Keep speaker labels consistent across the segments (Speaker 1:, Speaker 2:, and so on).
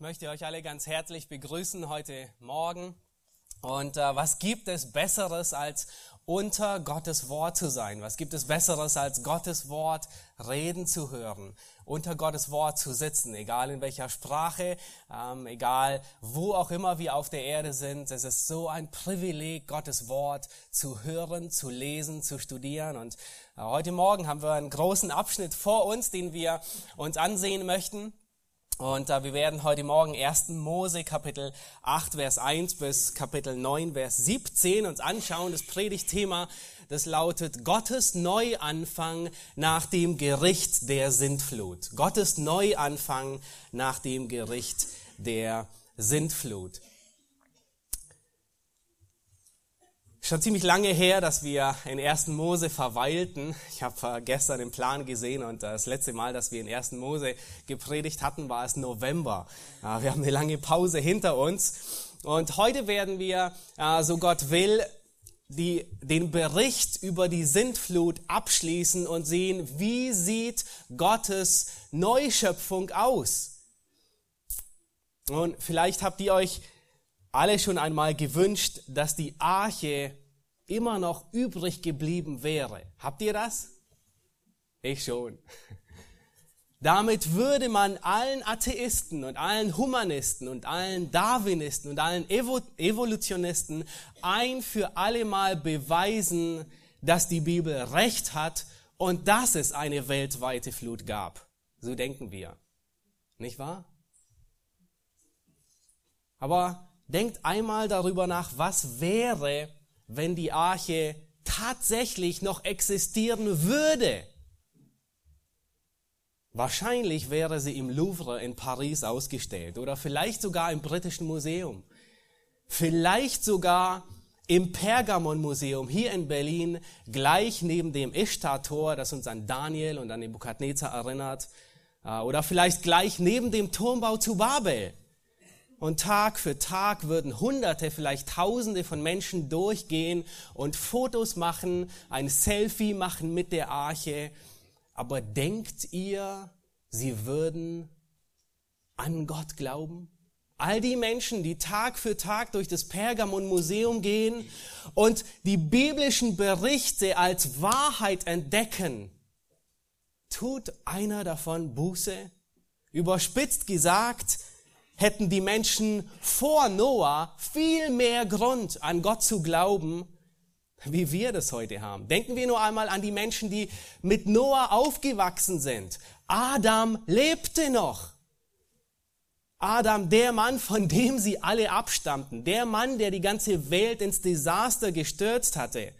Speaker 1: Ich möchte euch alle ganz herzlich begrüßen heute Morgen. Und äh, was gibt es Besseres, als unter Gottes Wort zu sein? Was gibt es Besseres, als Gottes Wort reden zu hören? Unter Gottes Wort zu sitzen, egal in welcher Sprache, ähm, egal wo auch immer wir auf der Erde sind. Es ist so ein Privileg, Gottes Wort zu hören, zu lesen, zu studieren. Und äh, heute Morgen haben wir einen großen Abschnitt vor uns, den wir uns ansehen möchten. Und äh, wir werden heute Morgen 1. Mose Kapitel 8, Vers 1 bis Kapitel 9, Vers 17 uns anschauen. Das Predigtthema, das lautet Gottes Neuanfang nach dem Gericht der Sintflut. Gottes Neuanfang nach dem Gericht der Sintflut. Schon ziemlich lange her, dass wir in 1. Mose verweilten. Ich habe äh, gestern den Plan gesehen und das letzte Mal, dass wir in 1. Mose gepredigt hatten, war es November. Wir haben eine lange Pause hinter uns. Und heute werden wir, äh, so Gott will, die, den Bericht über die Sintflut abschließen und sehen, wie sieht Gottes Neuschöpfung aus. Und vielleicht habt ihr euch alle schon einmal gewünscht, dass die Arche immer noch übrig geblieben wäre. Habt ihr das? Ich schon. Damit würde man allen Atheisten und allen Humanisten und allen Darwinisten und allen Evo Evolutionisten ein für alle Mal beweisen, dass die Bibel recht hat und dass es eine weltweite Flut gab. So denken wir. Nicht wahr? Aber Denkt einmal darüber nach, was wäre, wenn die Arche tatsächlich noch existieren würde. Wahrscheinlich wäre sie im Louvre in Paris ausgestellt oder vielleicht sogar im Britischen Museum. Vielleicht sogar im Pergamon-Museum hier in Berlin, gleich neben dem Ishtar-Tor, das uns an Daniel und an Nebukadnezar erinnert. Äh, oder vielleicht gleich neben dem Turmbau zu Babel. Und Tag für Tag würden Hunderte, vielleicht Tausende von Menschen durchgehen und Fotos machen, ein Selfie machen mit der Arche. Aber denkt ihr, sie würden an Gott glauben? All die Menschen, die Tag für Tag durch das Pergamon-Museum gehen und die biblischen Berichte als Wahrheit entdecken, tut einer davon Buße? Überspitzt gesagt, hätten die Menschen vor Noah viel mehr Grund, an Gott zu glauben, wie wir das heute haben. Denken wir nur einmal an die Menschen, die mit Noah aufgewachsen sind. Adam lebte noch. Adam, der Mann, von dem sie alle abstammten, der Mann, der die ganze Welt ins Desaster gestürzt hatte.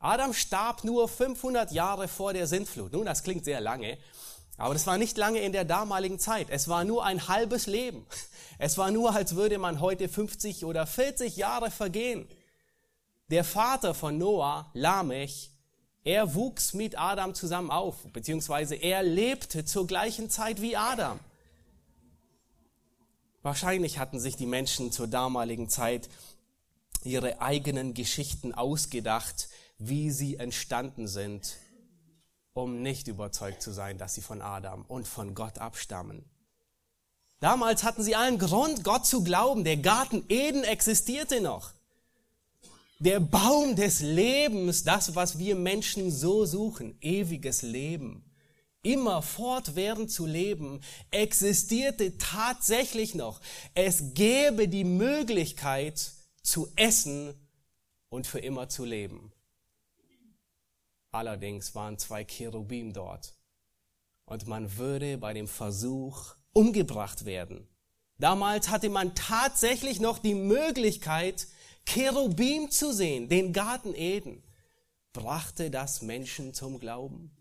Speaker 1: Adam starb nur 500 Jahre vor der Sintflut. Nun, das klingt sehr lange, aber das war nicht lange in der damaligen Zeit. Es war nur ein halbes Leben. Es war nur, als würde man heute 50 oder 40 Jahre vergehen. Der Vater von Noah, Lamech, er wuchs mit Adam zusammen auf, beziehungsweise er lebte zur gleichen Zeit wie Adam. Wahrscheinlich hatten sich die Menschen zur damaligen Zeit ihre eigenen Geschichten ausgedacht, wie sie entstanden sind um nicht überzeugt zu sein, dass sie von Adam und von Gott abstammen. Damals hatten sie allen Grund, Gott zu glauben. Der Garten Eden existierte noch. Der Baum des Lebens, das, was wir Menschen so suchen, ewiges Leben, immer fortwährend zu leben, existierte tatsächlich noch. Es gäbe die Möglichkeit zu essen und für immer zu leben. Allerdings waren zwei Cherubim dort. Und man würde bei dem Versuch umgebracht werden. Damals hatte man tatsächlich noch die Möglichkeit, Cherubim zu sehen, den Garten Eden. Brachte das Menschen zum Glauben?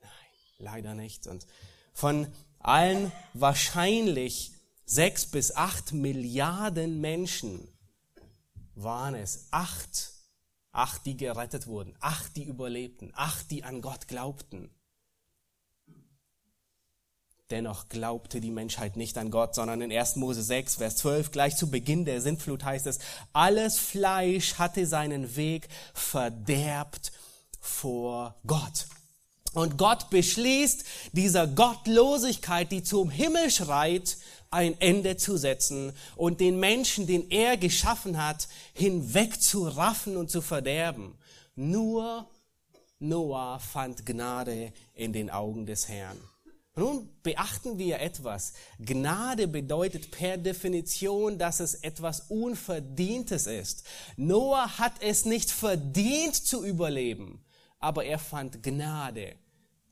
Speaker 1: Nein, leider nicht. Und von allen wahrscheinlich sechs bis acht Milliarden Menschen waren es acht Acht, die gerettet wurden. Acht, die überlebten. Acht, die an Gott glaubten. Dennoch glaubte die Menschheit nicht an Gott, sondern in 1. Mose 6, Vers 12, gleich zu Beginn der Sintflut heißt es, alles Fleisch hatte seinen Weg verderbt vor Gott. Und Gott beschließt, dieser Gottlosigkeit, die zum Himmel schreit, ein Ende zu setzen und den Menschen, den er geschaffen hat, hinwegzuraffen und zu verderben. Nur Noah fand Gnade in den Augen des Herrn. Nun beachten wir etwas. Gnade bedeutet per Definition, dass es etwas Unverdientes ist. Noah hat es nicht verdient zu überleben, aber er fand Gnade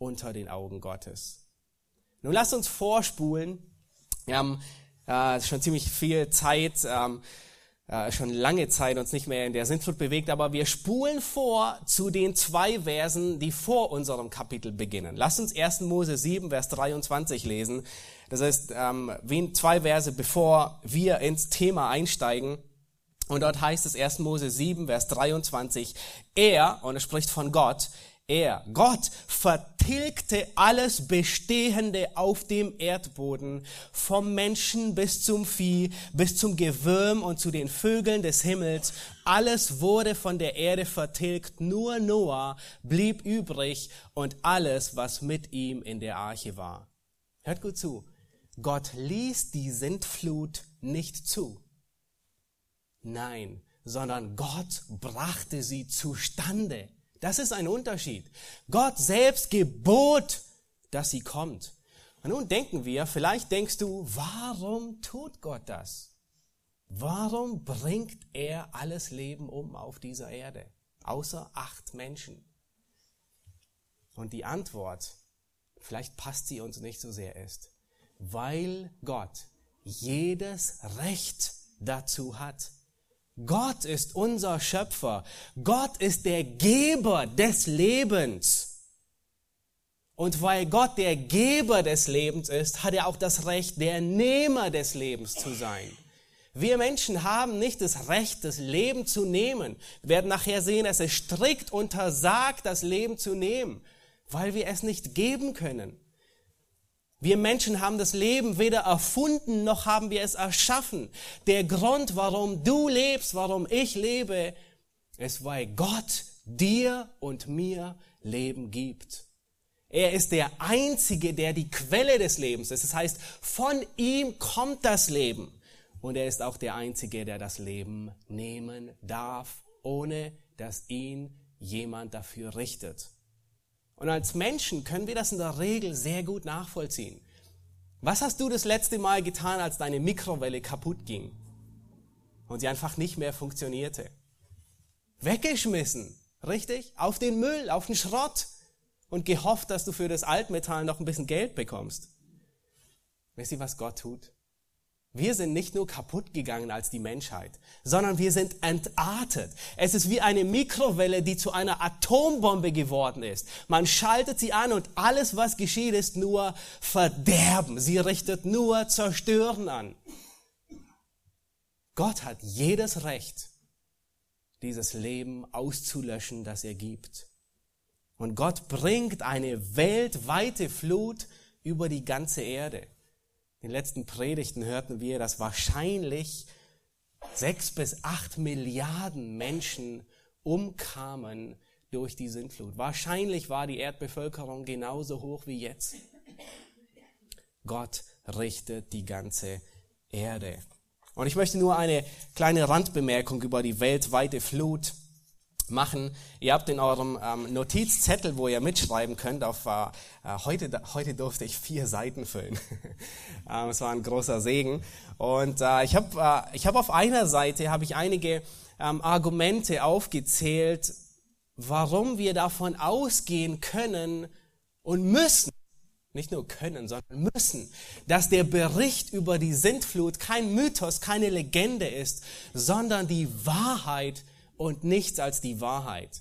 Speaker 1: unter den Augen Gottes. Nun lasst uns vorspulen. Wir haben äh, schon ziemlich viel Zeit. Ähm, äh, schon lange Zeit uns nicht mehr in der Sintflut bewegt, aber wir spulen vor zu den zwei Versen, die vor unserem Kapitel beginnen. Lass uns 1. Mose 7, Vers 23 lesen. Das heißt, ähm, zwei Verse, bevor wir ins Thema einsteigen. Und dort heißt es 1. Mose 7, Vers 23, er, und es spricht von Gott, er, Gott, vertilgte alles Bestehende auf dem Erdboden, vom Menschen bis zum Vieh, bis zum Gewürm und zu den Vögeln des Himmels. Alles wurde von der Erde vertilgt, nur Noah blieb übrig und alles, was mit ihm in der Arche war. Hört gut zu. Gott ließ die Sintflut nicht zu. Nein, sondern Gott brachte sie zustande. Das ist ein Unterschied. Gott selbst gebot, dass sie kommt. Und nun denken wir, vielleicht denkst du, warum tut Gott das? Warum bringt er alles Leben um auf dieser Erde? Außer acht Menschen. Und die Antwort, vielleicht passt sie uns nicht so sehr, ist, weil Gott jedes Recht dazu hat. Gott ist unser Schöpfer. Gott ist der Geber des Lebens. Und weil Gott der Geber des Lebens ist, hat er auch das Recht, der Nehmer des Lebens zu sein. Wir Menschen haben nicht das Recht, das Leben zu nehmen. Wir werden nachher sehen, es strikt untersagt, das Leben zu nehmen, weil wir es nicht geben können. Wir Menschen haben das Leben weder erfunden, noch haben wir es erschaffen. Der Grund, warum du lebst, warum ich lebe, ist, weil Gott dir und mir Leben gibt. Er ist der Einzige, der die Quelle des Lebens ist. Das heißt, von ihm kommt das Leben. Und er ist auch der Einzige, der das Leben nehmen darf, ohne dass ihn jemand dafür richtet. Und als Menschen können wir das in der Regel sehr gut nachvollziehen. Was hast du das letzte Mal getan, als deine Mikrowelle kaputt ging und sie einfach nicht mehr funktionierte? Weggeschmissen, richtig? Auf den Müll, auf den Schrott und gehofft, dass du für das Altmetall noch ein bisschen Geld bekommst. Wisst ihr, was Gott tut? Wir sind nicht nur kaputt gegangen als die Menschheit, sondern wir sind entartet. Es ist wie eine Mikrowelle, die zu einer Atombombe geworden ist. Man schaltet sie an und alles, was geschieht, ist nur Verderben. Sie richtet nur Zerstören an. Gott hat jedes Recht, dieses Leben auszulöschen, das er gibt. Und Gott bringt eine weltweite Flut über die ganze Erde. In den letzten Predigten hörten wir, dass wahrscheinlich sechs bis acht Milliarden Menschen umkamen durch die Sintflut. Wahrscheinlich war die Erdbevölkerung genauso hoch wie jetzt. Gott richtet die ganze Erde. Und ich möchte nur eine kleine Randbemerkung über die weltweite Flut machen. Ihr habt in eurem ähm, Notizzettel, wo ihr mitschreiben könnt, auf äh, äh heute, heute durfte ich vier Seiten füllen. ähm, es war ein großer Segen. Und äh, ich habe äh, ich hab auf einer Seite habe ich einige ähm, Argumente aufgezählt, warum wir davon ausgehen können und müssen, nicht nur können, sondern müssen, dass der Bericht über die Sintflut kein Mythos, keine Legende ist, sondern die Wahrheit und nichts als die Wahrheit.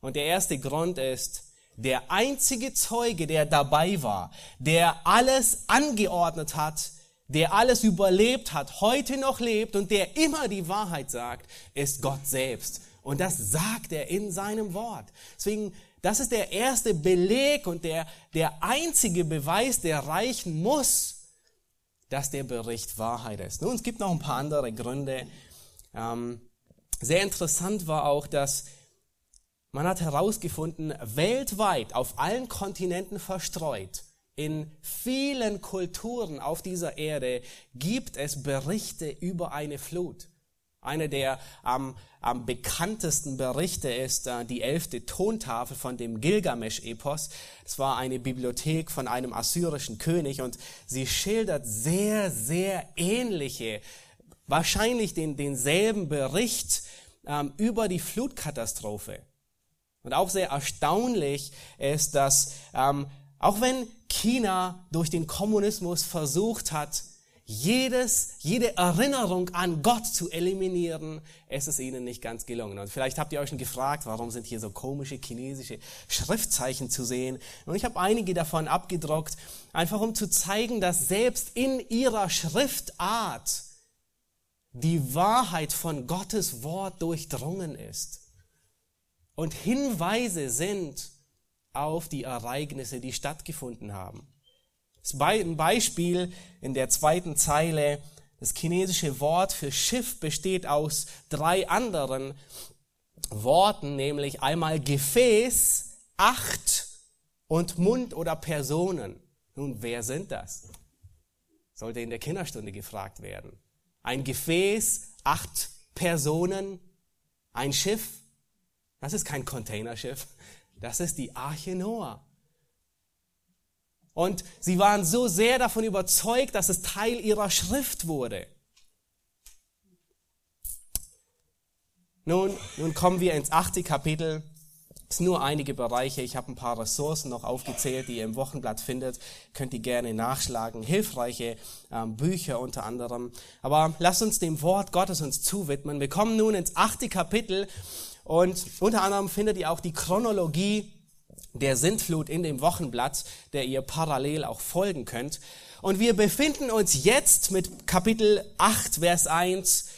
Speaker 1: Und der erste Grund ist, der einzige Zeuge, der dabei war, der alles angeordnet hat, der alles überlebt hat, heute noch lebt und der immer die Wahrheit sagt, ist Gott selbst. Und das sagt er in seinem Wort. Deswegen, das ist der erste Beleg und der, der einzige Beweis, der reichen muss, dass der Bericht Wahrheit ist. Nun, es gibt noch ein paar andere Gründe. Ähm, sehr interessant war auch, dass Man hat herausgefunden, weltweit auf allen Kontinenten verstreut, in vielen Kulturen auf dieser Erde gibt es Berichte über eine Flut. Einer der am, am bekanntesten Berichte ist äh, die elfte Tontafel von dem Gilgamesch-Epos. Es war eine Bibliothek von einem assyrischen König und sie schildert sehr, sehr ähnliche, wahrscheinlich den, denselben Bericht ähm, über die Flutkatastrophe. Und auch sehr erstaunlich ist, dass ähm, auch wenn China durch den Kommunismus versucht hat, jedes, jede Erinnerung an Gott zu eliminieren, es ist ihnen nicht ganz gelungen. Und vielleicht habt ihr euch schon gefragt, warum sind hier so komische chinesische Schriftzeichen zu sehen? Und ich habe einige davon abgedruckt, einfach um zu zeigen, dass selbst in ihrer Schriftart die Wahrheit von Gottes Wort durchdrungen ist. Und Hinweise sind auf die Ereignisse, die stattgefunden haben. Ein Beispiel in der zweiten Zeile. Das chinesische Wort für Schiff besteht aus drei anderen Worten, nämlich einmal Gefäß, Acht und Mund oder Personen. Nun, wer sind das? Sollte in der Kinderstunde gefragt werden. Ein Gefäß, acht Personen, ein Schiff. Das ist kein Containerschiff. Das ist die Arche Noah. Und sie waren so sehr davon überzeugt, dass es Teil ihrer Schrift wurde. Nun, nun kommen wir ins achte Kapitel. Es sind nur einige Bereiche. Ich habe ein paar Ressourcen noch aufgezählt, die ihr im Wochenblatt findet. Könnt ihr gerne nachschlagen. Hilfreiche ähm, Bücher unter anderem. Aber lasst uns dem Wort Gottes uns zuwidmen. Wir kommen nun ins achte Kapitel und unter anderem findet ihr auch die Chronologie der Sintflut in dem Wochenblatt, der ihr parallel auch folgen könnt. Und wir befinden uns jetzt mit Kapitel 8, Vers 1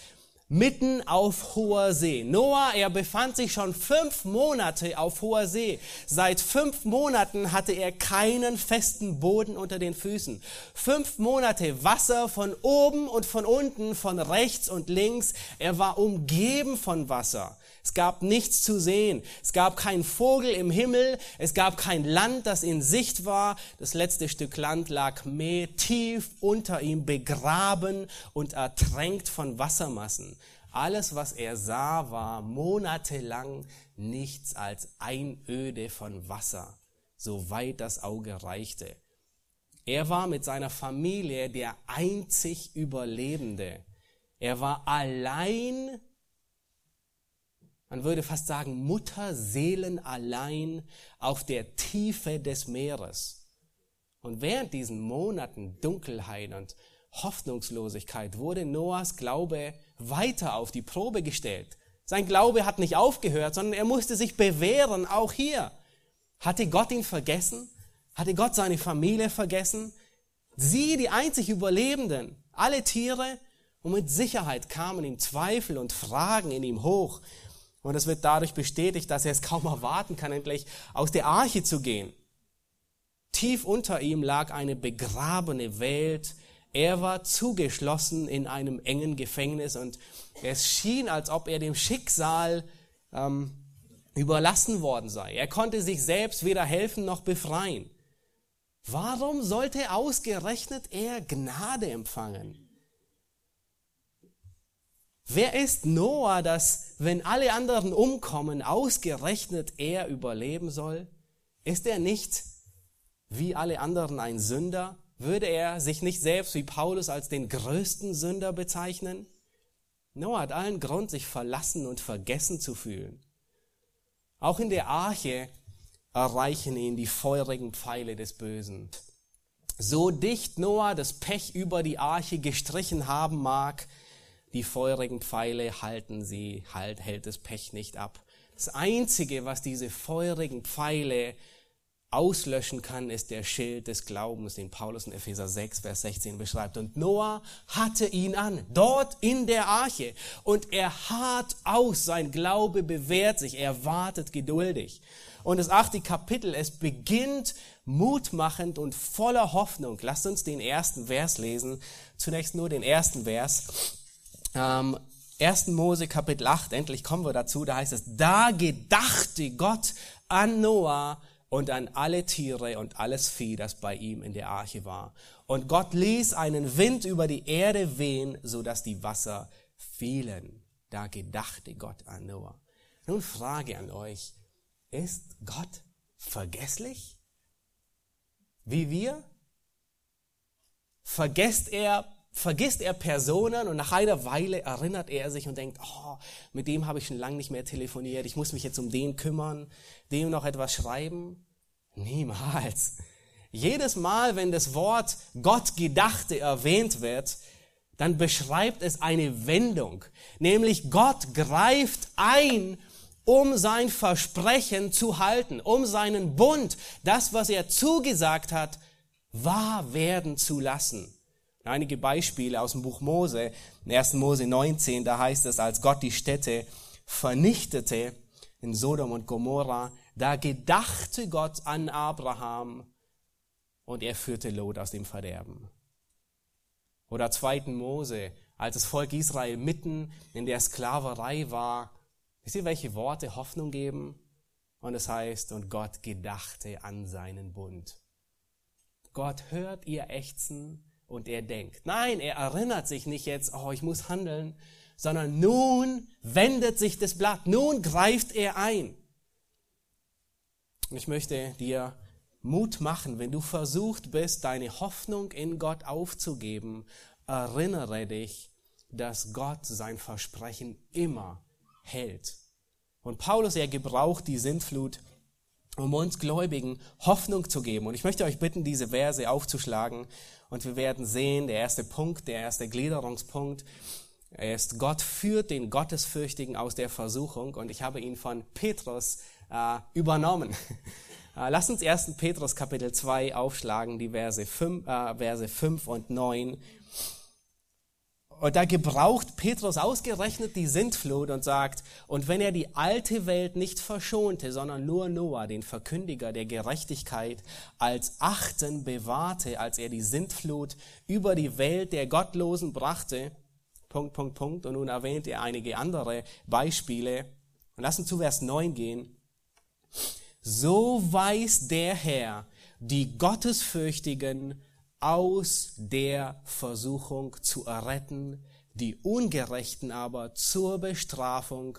Speaker 1: mitten auf hoher See. Noah, er befand sich schon fünf Monate auf hoher See. Seit fünf Monaten hatte er keinen festen Boden unter den Füßen. Fünf Monate Wasser von oben und von unten, von rechts und links. Er war umgeben von Wasser. Es gab nichts zu sehen. Es gab keinen Vogel im Himmel. Es gab kein Land, das in Sicht war. Das letzte Stück Land lag mehr tief unter ihm, begraben und ertränkt von Wassermassen. Alles, was er sah, war monatelang nichts als Einöde von Wasser, soweit das Auge reichte. Er war mit seiner Familie der einzig Überlebende. Er war allein man würde fast sagen, Mutterseelen allein auf der Tiefe des Meeres. Und während diesen Monaten Dunkelheit und Hoffnungslosigkeit wurde Noahs Glaube weiter auf die Probe gestellt. Sein Glaube hat nicht aufgehört, sondern er musste sich bewähren, auch hier. Hatte Gott ihn vergessen? Hatte Gott seine Familie vergessen? Sie, die einzig Überlebenden, alle Tiere, und mit Sicherheit kamen ihm Zweifel und Fragen in ihm hoch. Und es wird dadurch bestätigt, dass er es kaum erwarten kann, endlich aus der Arche zu gehen. Tief unter ihm lag eine begrabene Welt. Er war zugeschlossen in einem engen Gefängnis und es schien, als ob er dem Schicksal ähm, überlassen worden sei. Er konnte sich selbst weder helfen noch befreien. Warum sollte ausgerechnet er Gnade empfangen? Wer ist Noah, dass, wenn alle anderen umkommen, ausgerechnet er überleben soll? Ist er nicht wie alle anderen ein Sünder? Würde er sich nicht selbst wie Paulus als den größten Sünder bezeichnen? Noah hat allen Grund, sich verlassen und vergessen zu fühlen. Auch in der Arche erreichen ihn die feurigen Pfeile des Bösen. So dicht Noah das Pech über die Arche gestrichen haben mag, die feurigen Pfeile halten sie, halt, hält das Pech nicht ab. Das Einzige, was diese feurigen Pfeile auslöschen kann, ist der Schild des Glaubens, den Paulus in Epheser 6, Vers 16 beschreibt. Und Noah hatte ihn an, dort in der Arche. Und er hart aus, sein Glaube bewährt sich, er wartet geduldig. Und das achte Kapitel, es beginnt mutmachend und voller Hoffnung. Lasst uns den ersten Vers lesen. Zunächst nur den ersten Vers. Ähm, 1. Mose Kapitel 8, endlich kommen wir dazu, da heißt es, da gedachte Gott an Noah und an alle Tiere und alles Vieh, das bei ihm in der Arche war. Und Gott ließ einen Wind über die Erde wehen, so dass die Wasser fielen. Da gedachte Gott an Noah. Nun Frage an euch, ist Gott vergesslich? Wie wir? Vergesst er vergisst er Personen und nach einer Weile erinnert er sich und denkt, oh, mit dem habe ich schon lange nicht mehr telefoniert, ich muss mich jetzt um den kümmern, dem noch etwas schreiben? Niemals. Jedes Mal, wenn das Wort Gott gedachte erwähnt wird, dann beschreibt es eine Wendung, nämlich Gott greift ein, um sein Versprechen zu halten, um seinen Bund, das, was er zugesagt hat, wahr werden zu lassen. Einige Beispiele aus dem Buch Mose. In 1. Mose 19, da heißt es, als Gott die Städte vernichtete in Sodom und Gomorra, da gedachte Gott an Abraham und er führte Lot aus dem Verderben. Oder 2. Mose, als das Volk Israel mitten in der Sklaverei war, wisst ihr, welche Worte Hoffnung geben? Und es heißt, und Gott gedachte an seinen Bund. Gott hört ihr Ächzen und er denkt. Nein, er erinnert sich nicht jetzt, oh, ich muss handeln, sondern nun wendet sich das Blatt, nun greift er ein. Ich möchte dir Mut machen, wenn du versucht bist, deine Hoffnung in Gott aufzugeben, erinnere dich, dass Gott sein Versprechen immer hält. Und Paulus, er gebraucht die Sintflut, um uns Gläubigen Hoffnung zu geben. Und ich möchte euch bitten, diese Verse aufzuschlagen und wir werden sehen, der erste Punkt, der erste Gliederungspunkt ist, Gott führt den Gottesfürchtigen aus der Versuchung und ich habe ihn von Petrus äh, übernommen. Äh, Lass uns 1. Petrus Kapitel 2 aufschlagen, die Verse 5, äh, Verse 5 und 9. Und da gebraucht Petrus ausgerechnet die Sintflut und sagt, und wenn er die alte Welt nicht verschonte, sondern nur Noah, den Verkündiger der Gerechtigkeit, als Achten bewahrte, als er die Sintflut über die Welt der Gottlosen brachte, Punkt, Punkt, Punkt, und nun erwähnt er einige andere Beispiele. Und lassen zu Vers 9 gehen. So weiß der Herr die Gottesfürchtigen aus der Versuchung zu erretten, die Ungerechten aber zur Bestrafung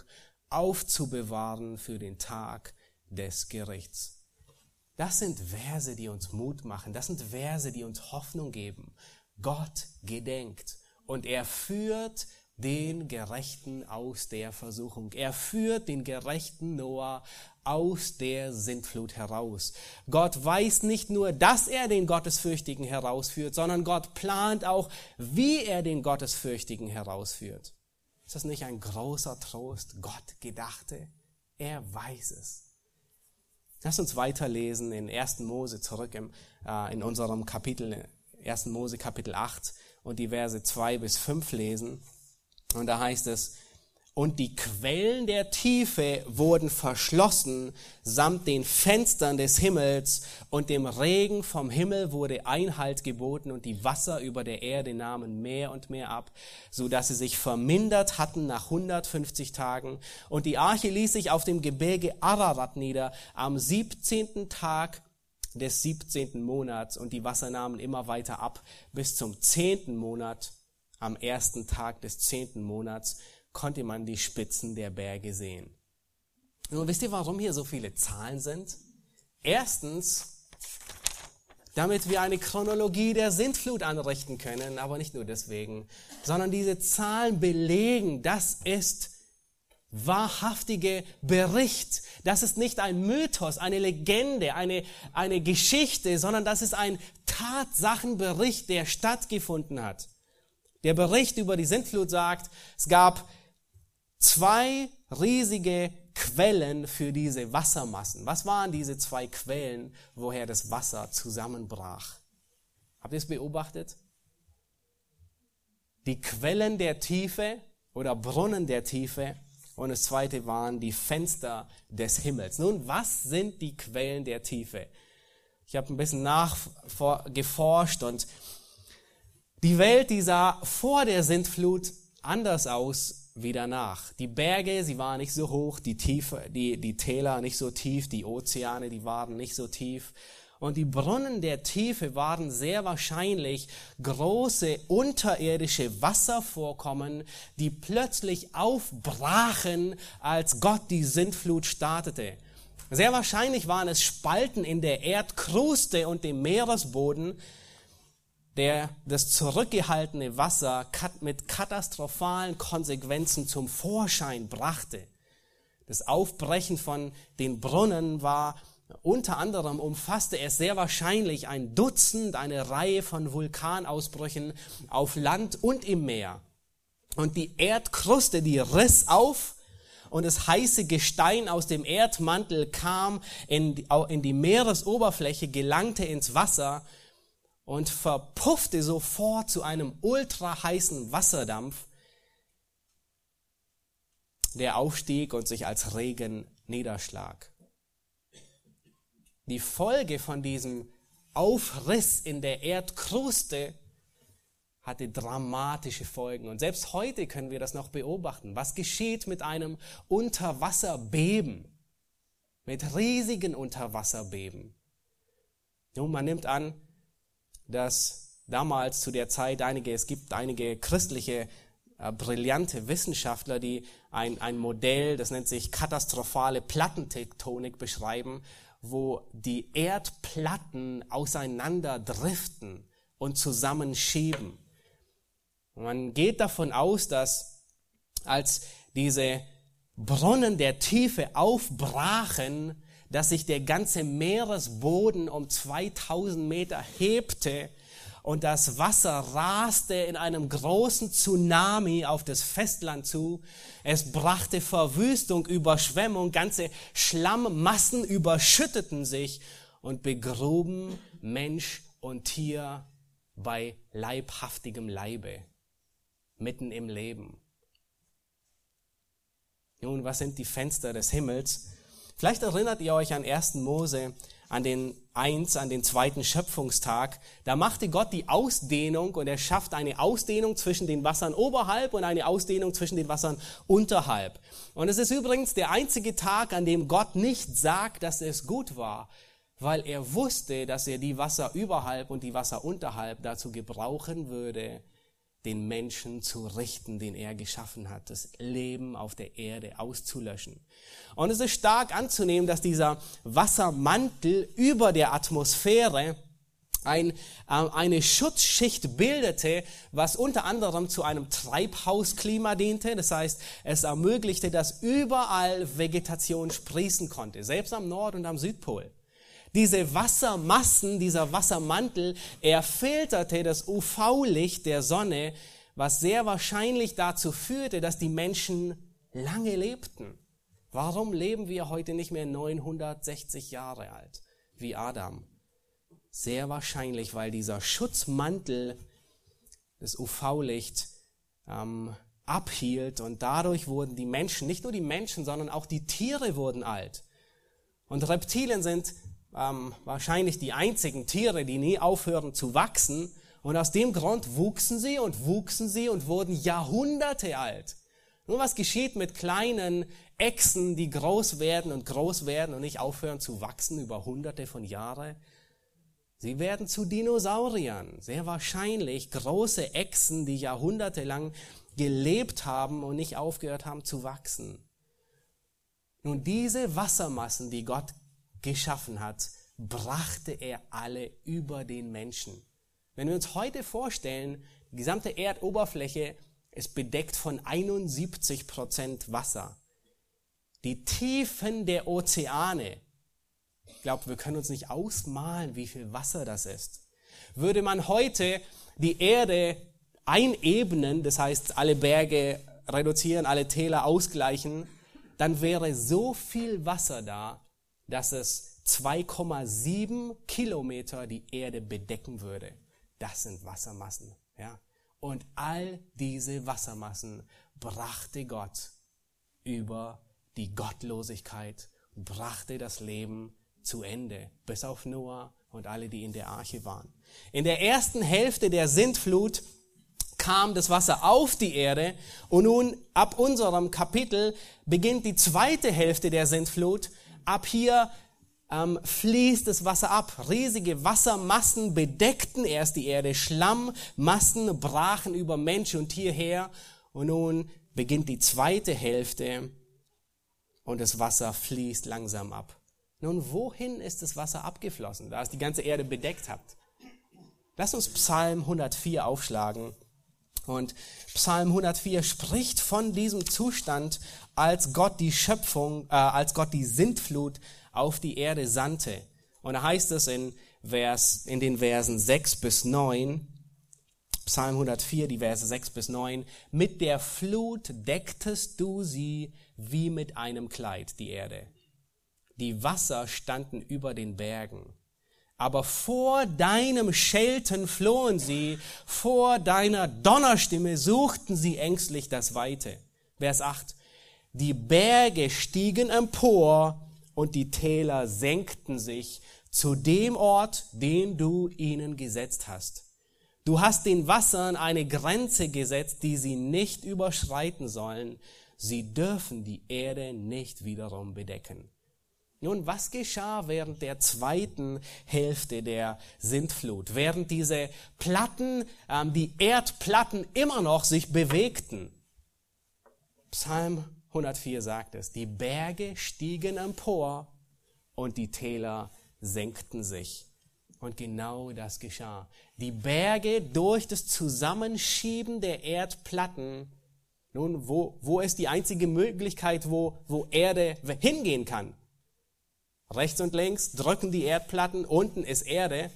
Speaker 1: aufzubewahren für den Tag des Gerichts. Das sind Verse, die uns Mut machen. Das sind Verse, die uns Hoffnung geben. Gott gedenkt und er führt den Gerechten aus der Versuchung. Er führt den gerechten Noah aus der Sintflut heraus. Gott weiß nicht nur, dass er den Gottesfürchtigen herausführt, sondern Gott plant auch, wie er den Gottesfürchtigen herausführt. Ist das nicht ein großer Trost? Gott gedachte, er weiß es. Lass uns weiterlesen in 1. Mose zurück im, äh, in unserem Kapitel, 1. Mose Kapitel 8 und die Verse 2 bis 5 lesen. Und da heißt es, und die Quellen der Tiefe wurden verschlossen samt den Fenstern des Himmels und dem Regen vom Himmel wurde Einhalt geboten und die Wasser über der Erde nahmen mehr und mehr ab, so dass sie sich vermindert hatten nach 150 Tagen und die Arche ließ sich auf dem Gebirge Ararat nieder am 17. Tag des 17. Monats und die Wasser nahmen immer weiter ab bis zum 10. Monat am ersten Tag des 10. Monats konnte man die Spitzen der Berge sehen. Nun wisst ihr, warum hier so viele Zahlen sind? Erstens, damit wir eine Chronologie der Sintflut anrichten können, aber nicht nur deswegen, sondern diese Zahlen belegen, das ist wahrhaftige Bericht. Das ist nicht ein Mythos, eine Legende, eine, eine Geschichte, sondern das ist ein Tatsachenbericht, der stattgefunden hat. Der Bericht über die Sintflut sagt, es gab zwei riesige Quellen für diese Wassermassen. Was waren diese zwei Quellen, woher das Wasser zusammenbrach? Habt ihr es beobachtet? Die Quellen der Tiefe oder Brunnen der Tiefe und das zweite waren die Fenster des Himmels. Nun, was sind die Quellen der Tiefe? Ich habe ein bisschen nachgeforscht und die Welt, die sah vor der Sintflut anders aus wieder nach. Die Berge, sie waren nicht so hoch, die Tiefe, die, die Täler nicht so tief, die Ozeane, die waren nicht so tief. Und die Brunnen der Tiefe waren sehr wahrscheinlich große unterirdische Wasservorkommen, die plötzlich aufbrachen, als Gott die Sintflut startete. Sehr wahrscheinlich waren es Spalten in der Erdkruste und dem Meeresboden, der das zurückgehaltene Wasser mit katastrophalen Konsequenzen zum Vorschein brachte. Das Aufbrechen von den Brunnen war unter anderem umfasste es sehr wahrscheinlich ein Dutzend, eine Reihe von Vulkanausbrüchen auf Land und im Meer. Und die Erdkruste, die riss auf und das heiße Gestein aus dem Erdmantel kam in die, in die Meeresoberfläche, gelangte ins Wasser und verpuffte sofort zu einem ultra heißen Wasserdampf, der aufstieg und sich als Regen niederschlag. Die Folge von diesem Aufriss in der Erdkruste hatte dramatische Folgen. Und selbst heute können wir das noch beobachten. Was geschieht mit einem Unterwasserbeben? Mit riesigen Unterwasserbeben. Nun, man nimmt an, dass damals zu der Zeit einige, es gibt einige christliche äh, brillante Wissenschaftler, die ein, ein Modell, das nennt sich katastrophale Plattentektonik beschreiben, wo die Erdplatten auseinander driften und zusammenschieben. Man geht davon aus, dass als diese Brunnen der Tiefe aufbrachen, dass sich der ganze Meeresboden um 2000 Meter hebte und das Wasser raste in einem großen Tsunami auf das Festland zu. Es brachte Verwüstung, Überschwemmung, ganze Schlammmassen überschütteten sich und begruben Mensch und Tier bei leibhaftigem Leibe mitten im Leben. Nun, was sind die Fenster des Himmels? Vielleicht erinnert ihr euch an 1. Mose, an den eins, an den zweiten Schöpfungstag. Da machte Gott die Ausdehnung und er schafft eine Ausdehnung zwischen den Wassern oberhalb und eine Ausdehnung zwischen den Wassern unterhalb. Und es ist übrigens der einzige Tag, an dem Gott nicht sagt, dass es gut war, weil er wusste, dass er die Wasser überhalb und die Wasser unterhalb dazu gebrauchen würde, den Menschen zu richten, den er geschaffen hat, das Leben auf der Erde auszulöschen. Und es ist stark anzunehmen, dass dieser Wassermantel über der Atmosphäre ein, äh, eine Schutzschicht bildete, was unter anderem zu einem Treibhausklima diente. Das heißt, es ermöglichte, dass überall Vegetation sprießen konnte, selbst am Nord- und am Südpol. Diese Wassermassen, dieser Wassermantel, er filterte das UV-Licht der Sonne, was sehr wahrscheinlich dazu führte, dass die Menschen lange lebten. Warum leben wir heute nicht mehr 960 Jahre alt wie Adam? Sehr wahrscheinlich, weil dieser Schutzmantel das UV-Licht ähm, abhielt und dadurch wurden die Menschen, nicht nur die Menschen, sondern auch die Tiere wurden alt. Und Reptilien sind ähm, wahrscheinlich die einzigen Tiere, die nie aufhören zu wachsen. Und aus dem Grund wuchsen sie und wuchsen sie und wurden Jahrhunderte alt. Nun, was geschieht mit kleinen Echsen, die groß werden und groß werden und nicht aufhören zu wachsen über hunderte von Jahren? Sie werden zu Dinosauriern. Sehr wahrscheinlich große Echsen, die jahrhundertelang gelebt haben und nicht aufgehört haben zu wachsen. Nun, diese Wassermassen, die Gott geschaffen hat, brachte er alle über den Menschen. Wenn wir uns heute vorstellen, die gesamte Erdoberfläche ist bedeckt von 71 Prozent Wasser. Die Tiefen der Ozeane, ich glaube, wir können uns nicht ausmalen, wie viel Wasser das ist. Würde man heute die Erde einebnen, das heißt alle Berge reduzieren, alle Täler ausgleichen, dann wäre so viel Wasser da, dass es 2,7 Kilometer die Erde bedecken würde. Das sind Wassermassen. Ja? Und all diese Wassermassen brachte Gott über die Gottlosigkeit, brachte das Leben zu Ende, bis auf Noah und alle, die in der Arche waren. In der ersten Hälfte der Sintflut kam das Wasser auf die Erde und nun ab unserem Kapitel beginnt die zweite Hälfte der Sintflut. Ab hier ähm, fließt das Wasser ab. Riesige Wassermassen bedeckten erst die Erde. Schlammmassen brachen über Mensch und Tier her. Und nun beginnt die zweite Hälfte und das Wasser fließt langsam ab. Nun, wohin ist das Wasser abgeflossen, da es die ganze Erde bedeckt hat? Lass uns Psalm 104 aufschlagen. Und Psalm 104 spricht von diesem Zustand, als Gott die Schöpfung, äh, als Gott die Sintflut auf die Erde sandte. Und da heißt es in, Vers, in den Versen 6 bis 9, Psalm 104, die Verse 6 bis 9, mit der Flut decktest du sie wie mit einem Kleid, die Erde. Die Wasser standen über den Bergen. Aber vor deinem Schelten flohen sie, vor deiner Donnerstimme suchten sie ängstlich das Weite. Vers 8. Die Berge stiegen empor und die Täler senkten sich zu dem Ort, den du ihnen gesetzt hast. Du hast den Wassern eine Grenze gesetzt, die sie nicht überschreiten sollen. Sie dürfen die Erde nicht wiederum bedecken. Nun, was geschah während der zweiten Hälfte der Sintflut? Während diese Platten, ähm, die Erdplatten immer noch sich bewegten. Psalm 104 sagt es, die Berge stiegen empor und die Täler senkten sich. Und genau das geschah. Die Berge durch das Zusammenschieben der Erdplatten, nun, wo, wo ist die einzige Möglichkeit, wo, wo Erde hingehen kann? Rechts und links drücken die Erdplatten, unten ist Erde.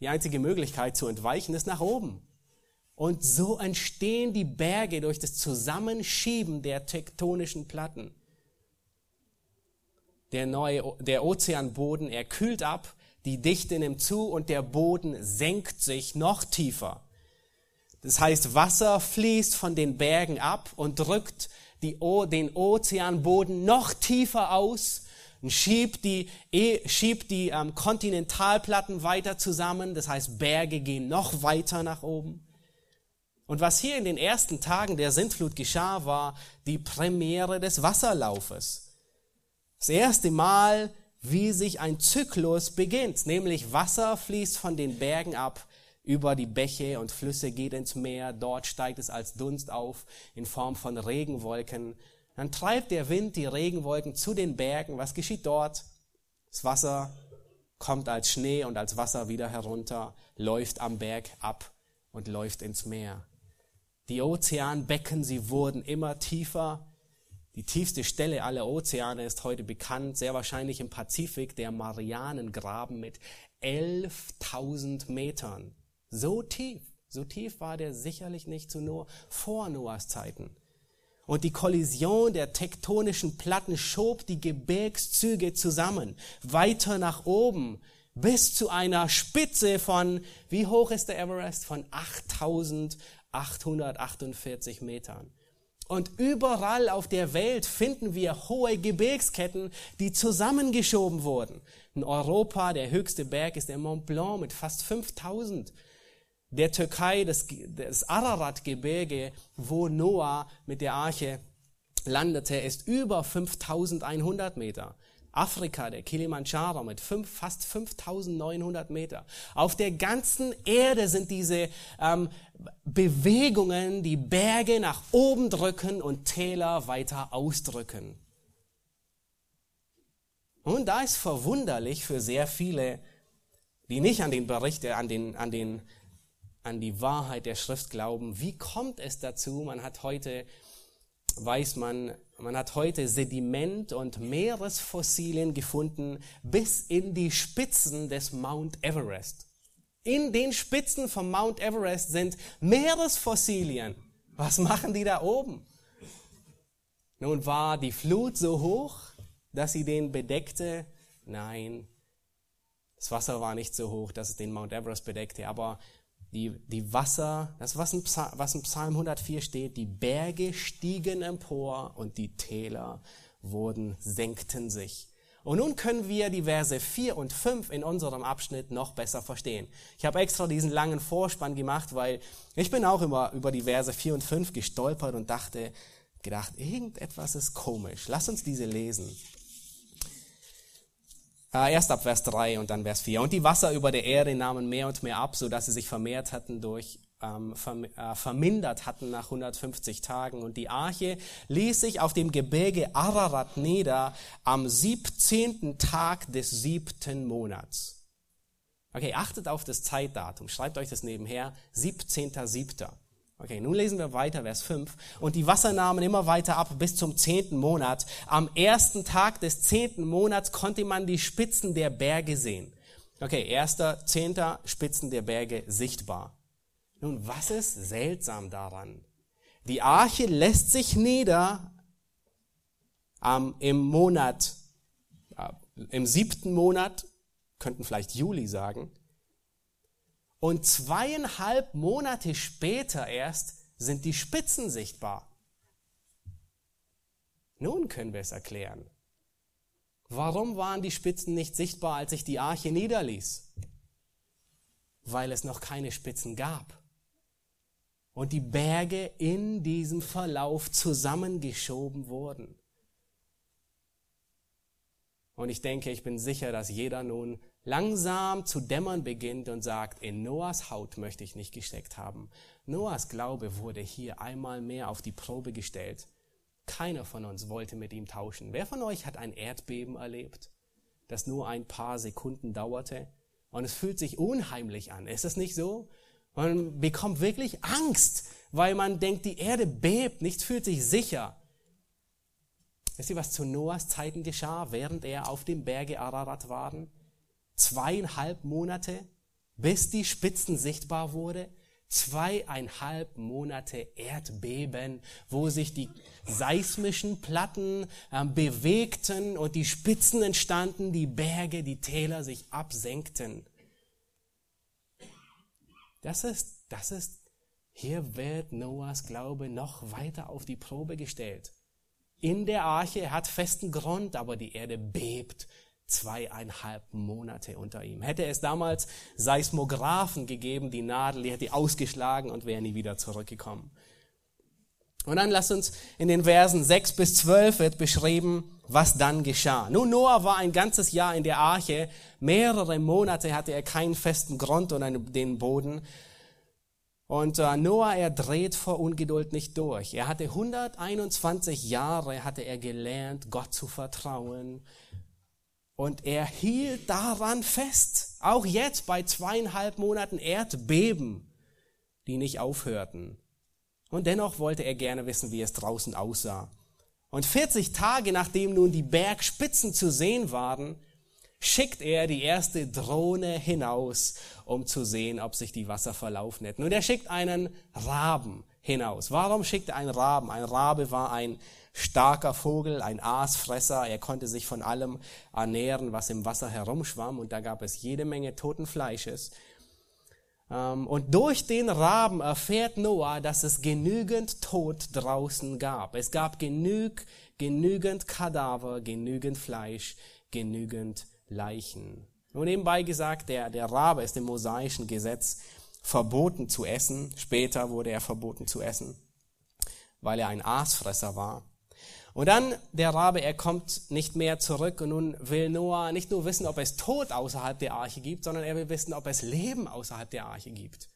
Speaker 1: Die einzige Möglichkeit zu entweichen ist nach oben. Und so entstehen die Berge durch das Zusammenschieben der tektonischen Platten. Der neue, der Ozeanboden, er kühlt ab, die Dichte nimmt zu und der Boden senkt sich noch tiefer. Das heißt, Wasser fließt von den Bergen ab und drückt die, den Ozeanboden noch tiefer aus und schiebt die, eh, schiebt die ähm, Kontinentalplatten weiter zusammen. Das heißt, Berge gehen noch weiter nach oben. Und was hier in den ersten Tagen der Sintflut geschah, war die Premiere des Wasserlaufes. Das erste Mal, wie sich ein Zyklus beginnt, nämlich Wasser fließt von den Bergen ab über die Bäche und Flüsse geht ins Meer, dort steigt es als Dunst auf in Form von Regenwolken. Dann treibt der Wind die Regenwolken zu den Bergen. Was geschieht dort? Das Wasser kommt als Schnee und als Wasser wieder herunter, läuft am Berg ab und läuft ins Meer. Die Ozeanbecken, sie wurden immer tiefer. Die tiefste Stelle aller Ozeane ist heute bekannt, sehr wahrscheinlich im Pazifik, der Marianengraben mit 11.000 Metern. So tief, so tief war der sicherlich nicht zu nur vor Noahs Zeiten. Und die Kollision der tektonischen Platten schob die Gebirgszüge zusammen, weiter nach oben, bis zu einer Spitze von, wie hoch ist der Everest? Von 8000 848 Metern. Und überall auf der Welt finden wir hohe Gebirgsketten, die zusammengeschoben wurden. In Europa, der höchste Berg ist der Mont Blanc mit fast 5000. Der Türkei, das, das Ararat-Gebirge, wo Noah mit der Arche landete, ist über 5100 Meter. Afrika, der Kilimanjaro mit fünf, fast 5900 Meter. Auf der ganzen Erde sind diese ähm, Bewegungen, die Berge nach oben drücken und Täler weiter ausdrücken. Und da ist verwunderlich für sehr viele, die nicht an den Bericht, an, den, an, den, an die Wahrheit der Schrift glauben, wie kommt es dazu? Man hat heute, weiß man, man hat heute Sediment und Meeresfossilien gefunden bis in die Spitzen des Mount Everest. In den Spitzen vom Mount Everest sind Meeresfossilien. Was machen die da oben? Nun war die Flut so hoch, dass sie den bedeckte? Nein, das Wasser war nicht so hoch, dass es den Mount Everest bedeckte, aber die, die Wasser, das was in, Psalm, was in Psalm 104 steht, die Berge stiegen empor und die Täler wurden, senkten sich. Und nun können wir die Verse 4 und 5 in unserem Abschnitt noch besser verstehen. Ich habe extra diesen langen Vorspann gemacht, weil ich bin auch immer über die Verse 4 und 5 gestolpert und dachte, gedacht, irgendetwas ist komisch. Lass uns diese lesen. Äh, erst ab Vers 3 und dann Vers 4. Und die Wasser über der Erde nahmen mehr und mehr ab, so dass sie sich vermehrt hatten durch ähm, äh, vermindert hatten nach 150 Tagen. Und die Arche ließ sich auf dem Gebirge Ararat nieder am 17. Tag des siebten Monats. Okay, achtet auf das Zeitdatum. Schreibt euch das nebenher. 17.7. Okay, nun lesen wir weiter, Vers 5. Und die Wasser nahmen immer weiter ab bis zum zehnten Monat. Am ersten Tag des zehnten Monats konnte man die Spitzen der Berge sehen. Okay, erster, zehnter Spitzen der Berge sichtbar. Nun, was ist seltsam daran? Die Arche lässt sich nieder ähm, im Monat, äh, im siebten Monat, könnten vielleicht Juli sagen, und zweieinhalb Monate später erst sind die Spitzen sichtbar. Nun können wir es erklären. Warum waren die Spitzen nicht sichtbar, als sich die Arche niederließ? Weil es noch keine Spitzen gab und die Berge in diesem Verlauf zusammengeschoben wurden. Und ich denke, ich bin sicher, dass jeder nun langsam zu dämmern beginnt und sagt, in Noahs Haut möchte ich nicht gesteckt haben. Noahs Glaube wurde hier einmal mehr auf die Probe gestellt. Keiner von uns wollte mit ihm tauschen. Wer von euch hat ein Erdbeben erlebt, das nur ein paar Sekunden dauerte? Und es fühlt sich unheimlich an. Ist es nicht so? Man bekommt wirklich Angst, weil man denkt, die Erde bebt, nichts fühlt sich sicher. Wisst ihr, was zu Noahs Zeiten geschah, während er auf dem Berge Ararat war? Zweieinhalb Monate, bis die Spitzen sichtbar wurde. Zweieinhalb Monate Erdbeben, wo sich die seismischen Platten äh, bewegten und die Spitzen entstanden, die Berge, die Täler sich absenkten. Das ist, das ist, hier wird Noahs Glaube noch weiter auf die Probe gestellt. In der Arche, hat festen Grund, aber die Erde bebt zweieinhalb Monate unter ihm. Hätte es damals Seismographen gegeben, die Nadel, die hätte ausgeschlagen und wäre nie wieder zurückgekommen. Und dann lasst uns in den Versen 6 bis 12 wird beschrieben, was dann geschah. Nun, Noah war ein ganzes Jahr in der Arche. Mehrere Monate hatte er keinen festen Grund und den Boden. Und äh, Noah, er dreht vor Ungeduld nicht durch. Er hatte 121 Jahre, hatte er gelernt, Gott zu vertrauen. Und er hielt daran fest. Auch jetzt bei zweieinhalb Monaten Erdbeben, die nicht aufhörten. Und dennoch wollte er gerne wissen, wie es draußen aussah. Und 40 Tage nachdem nun die Bergspitzen zu sehen waren, schickt er die erste Drohne hinaus, um zu sehen, ob sich die Wasser verlaufen hätten. Und er schickt einen Raben hinaus. Warum schickt er einen Raben? Ein Rabe war ein starker Vogel, ein Aasfresser. Er konnte sich von allem ernähren, was im Wasser herumschwamm. Und da gab es jede Menge toten Fleisches. Ähm, und durch den Raben erfährt Noah, dass es genügend Tod draußen gab. Es gab genüg, genügend Kadaver, genügend Fleisch, genügend Leichen. Und nebenbei gesagt, der, der Rabe ist im mosaischen Gesetz verboten zu essen. Später wurde er verboten zu essen, weil er ein Aasfresser war. Und dann der Rabe, er kommt nicht mehr zurück und nun will Noah nicht nur wissen, ob es Tod außerhalb der Arche gibt, sondern er will wissen, ob es Leben außerhalb der Arche gibt.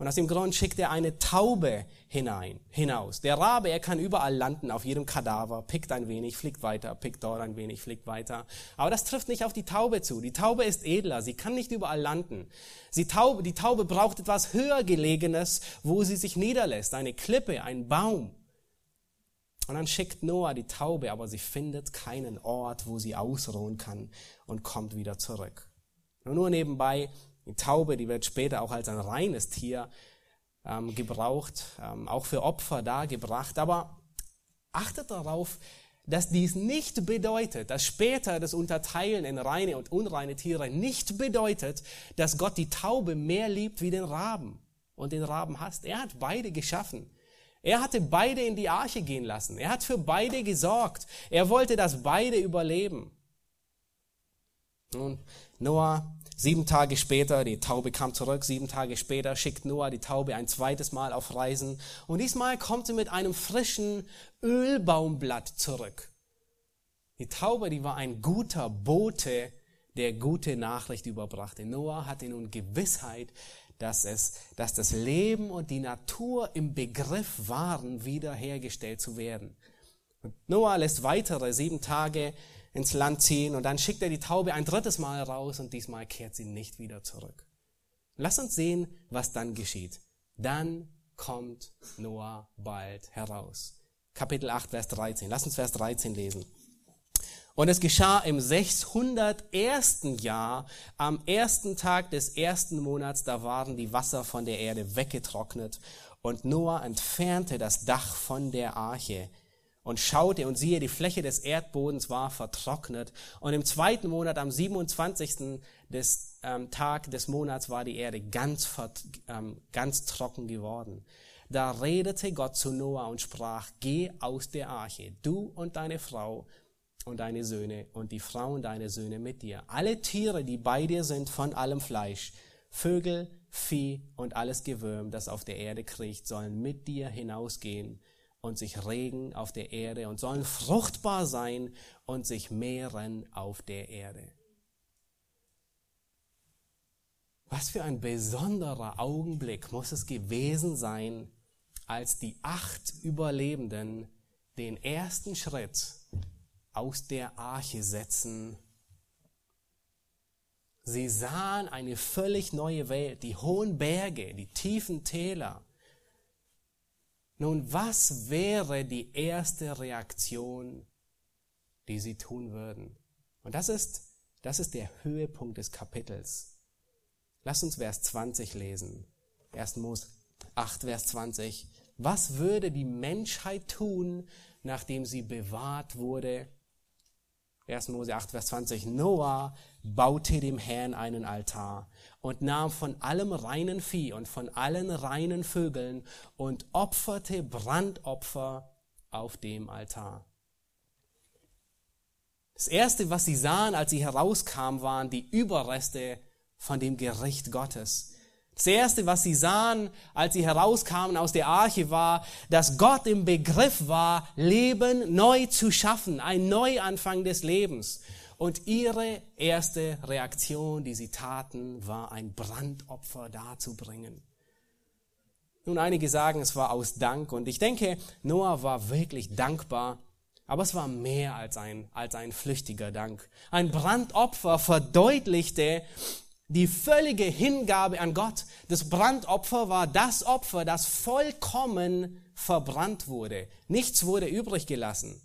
Speaker 1: Und aus dem Grund schickt er eine Taube hinein, hinaus. Der Rabe, er kann überall landen, auf jedem Kadaver, pickt ein wenig, fliegt weiter, pickt dort ein wenig, fliegt weiter. Aber das trifft nicht auf die Taube zu. Die Taube ist edler, sie kann nicht überall landen. Die Taube, die Taube braucht etwas höher gelegenes, wo sie sich niederlässt, eine Klippe, ein Baum. Und dann schickt Noah die Taube, aber sie findet keinen Ort, wo sie ausruhen kann und kommt wieder zurück. Und nur nebenbei, die Taube, die wird später auch als ein reines Tier ähm, gebraucht, ähm, auch für Opfer dargebracht. Aber achtet darauf, dass dies nicht bedeutet, dass später das Unterteilen in reine und unreine Tiere nicht bedeutet, dass Gott die Taube mehr liebt wie den Raben und den Raben hasst. Er hat beide geschaffen. Er hatte beide in die Arche gehen lassen. Er hat für beide gesorgt. Er wollte, dass beide überleben. Nun, Noah, sieben Tage später, die Taube kam zurück, sieben Tage später schickt Noah die Taube ein zweites Mal auf Reisen und diesmal kommt sie mit einem frischen Ölbaumblatt zurück. Die Taube, die war ein guter Bote, der gute Nachricht überbrachte. Noah hatte nun Gewissheit, dass es, dass das Leben und die Natur im Begriff waren, wiederhergestellt zu werden. Und Noah lässt weitere sieben Tage ins Land ziehen und dann schickt er die Taube ein drittes Mal raus und diesmal kehrt sie nicht wieder zurück. Lass uns sehen, was dann geschieht. Dann kommt Noah bald heraus. Kapitel 8, Vers 13. Lass uns Vers 13 lesen. Und es geschah im 601. Jahr, am ersten Tag des ersten Monats, da waren die Wasser von der Erde weggetrocknet und Noah entfernte das Dach von der Arche und schaute und siehe, die Fläche des Erdbodens war vertrocknet. Und im zweiten Monat, am 27. des ähm, Tag des Monats, war die Erde ganz, ähm, ganz trocken geworden. Da redete Gott zu Noah und sprach, geh aus der Arche, du und deine Frau und deine Söhne und die Frauen deine Söhne mit dir. Alle Tiere, die bei dir sind von allem Fleisch, Vögel, Vieh und alles Gewürm, das auf der Erde kriecht, sollen mit dir hinausgehen und sich regen auf der Erde und sollen fruchtbar sein und sich mehren auf der Erde. Was für ein besonderer Augenblick muss es gewesen sein, als die acht Überlebenden den ersten Schritt aus der Arche setzen. Sie sahen eine völlig neue Welt, die hohen Berge, die tiefen Täler, nun, was wäre die erste Reaktion, die sie tun würden? Und das ist, das ist der Höhepunkt des Kapitels. Lass uns Vers 20 lesen. 1. Mose 8, Vers 20. Was würde die Menschheit tun, nachdem sie bewahrt wurde 1. Mose 8, Vers 20. Noah baute dem Herrn einen Altar und nahm von allem reinen Vieh und von allen reinen Vögeln und opferte Brandopfer auf dem Altar. Das erste, was sie sahen, als sie herauskamen, waren die Überreste von dem Gericht Gottes. Das erste, was sie sahen, als sie herauskamen aus der Arche, war, dass Gott im Begriff war, Leben neu zu schaffen, ein Neuanfang des Lebens. Und ihre erste Reaktion, die sie taten, war ein Brandopfer darzubringen. Nun, einige sagen, es war aus Dank. Und ich denke, Noah war wirklich dankbar. Aber es war mehr als ein, als ein flüchtiger Dank. Ein Brandopfer verdeutlichte, die völlige Hingabe an Gott. Das Brandopfer war das Opfer, das vollkommen verbrannt wurde. Nichts wurde übrig gelassen.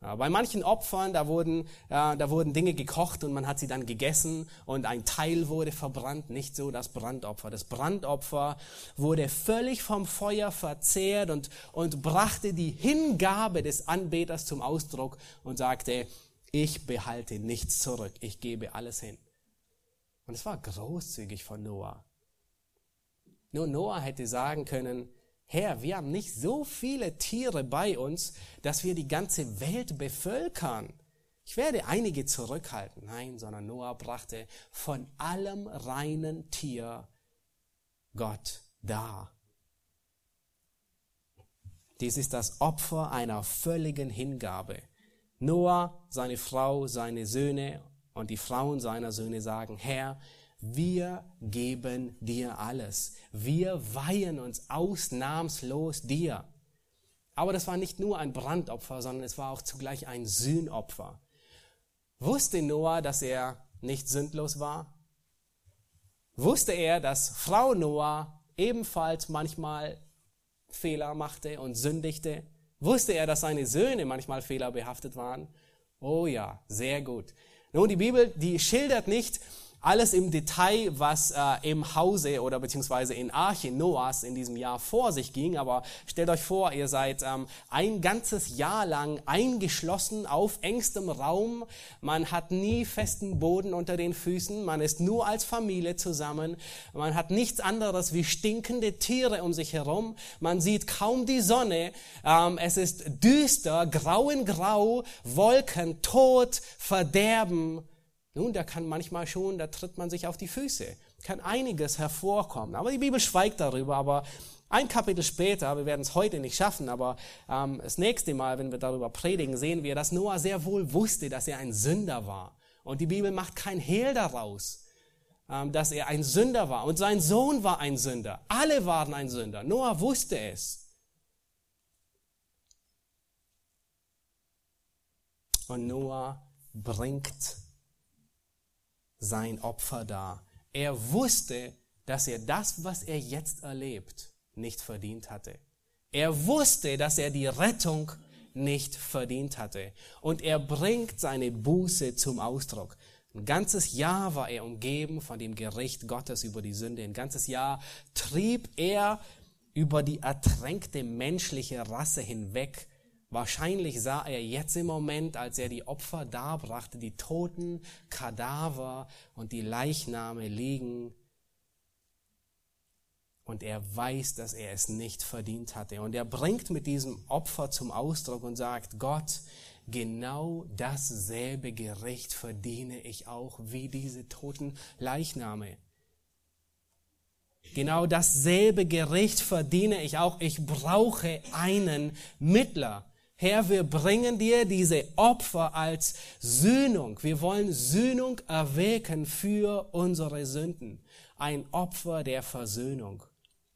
Speaker 1: Bei manchen Opfern, da wurden, da wurden Dinge gekocht und man hat sie dann gegessen und ein Teil wurde verbrannt. Nicht so das Brandopfer. Das Brandopfer wurde völlig vom Feuer verzehrt und, und brachte die Hingabe des Anbeters zum Ausdruck und sagte, ich behalte nichts zurück. Ich gebe alles hin. Und es war großzügig von Noah. Nur Noah hätte sagen können, Herr, wir haben nicht so viele Tiere bei uns, dass wir die ganze Welt bevölkern. Ich werde einige zurückhalten. Nein, sondern Noah brachte von allem reinen Tier Gott dar. Dies ist das Opfer einer völligen Hingabe. Noah, seine Frau, seine Söhne und die Frauen seiner Söhne sagen, Herr, wir geben dir alles. Wir weihen uns ausnahmslos dir. Aber das war nicht nur ein Brandopfer, sondern es war auch zugleich ein Sühnopfer. Wusste Noah, dass er nicht sündlos war? Wusste er, dass Frau Noah ebenfalls manchmal Fehler machte und sündigte? Wusste er, dass seine Söhne manchmal fehlerbehaftet waren? Oh ja, sehr gut. Nun, die Bibel, die schildert nicht alles im Detail, was äh, im Hause oder beziehungsweise in Arche Noahs in diesem Jahr vor sich ging. Aber stellt euch vor, ihr seid ähm, ein ganzes Jahr lang eingeschlossen auf engstem Raum. Man hat nie festen Boden unter den Füßen. Man ist nur als Familie zusammen. Man hat nichts anderes wie stinkende Tiere um sich herum. Man sieht kaum die Sonne. Ähm, es ist düster, grau in grau, Wolken, Tod, Verderben Nun, da kann manchmal schon, da tritt man sich auf die Füße, kann einiges hervorkommen. Aber die Bibel schweigt darüber, aber ein Kapitel später, wir werden es heute nicht schaffen, aber ähm, das nächste Mal, wenn wir darüber predigen, sehen wir, dass Noah sehr wohl wusste, dass er ein Sünder war. Und die Bibel macht kein Hehl daraus, ähm, dass er ein Sünder war. Und sein Sohn war ein Sünder. Alle waren ein Sünder. Noah wusste es. Und Noah bringt sein Opfer dar. Er wusste, dass er das, was er jetzt erlebt, nicht verdient hatte. Er wusste, dass er die Rettung nicht verdient hatte. Und er bringt seine Buße zum Ausdruck. Ein ganzes Jahr war er umgeben von dem Gericht Gottes über die Sünde. Ein ganzes Jahr trieb er über die ertränkte menschliche Rasse hinweg Wahrscheinlich sah er jetzt im Moment, als er die Opfer darbrachte, die toten Kadaver und die Leichname liegen. Und er weiß, dass er es nicht verdient hatte. Und er bringt mit diesem Opfer zum Ausdruck und sagt, Gott, genau dasselbe Gericht verdiene ich auch wie diese toten Leichname. Genau dasselbe Gericht verdiene ich auch. Ich brauche einen Mittler. Herr, wir bringen dir diese Opfer als Sühnung. Wir wollen Sühnung erwecken für unsere Sünden. Ein Opfer der Versöhnung.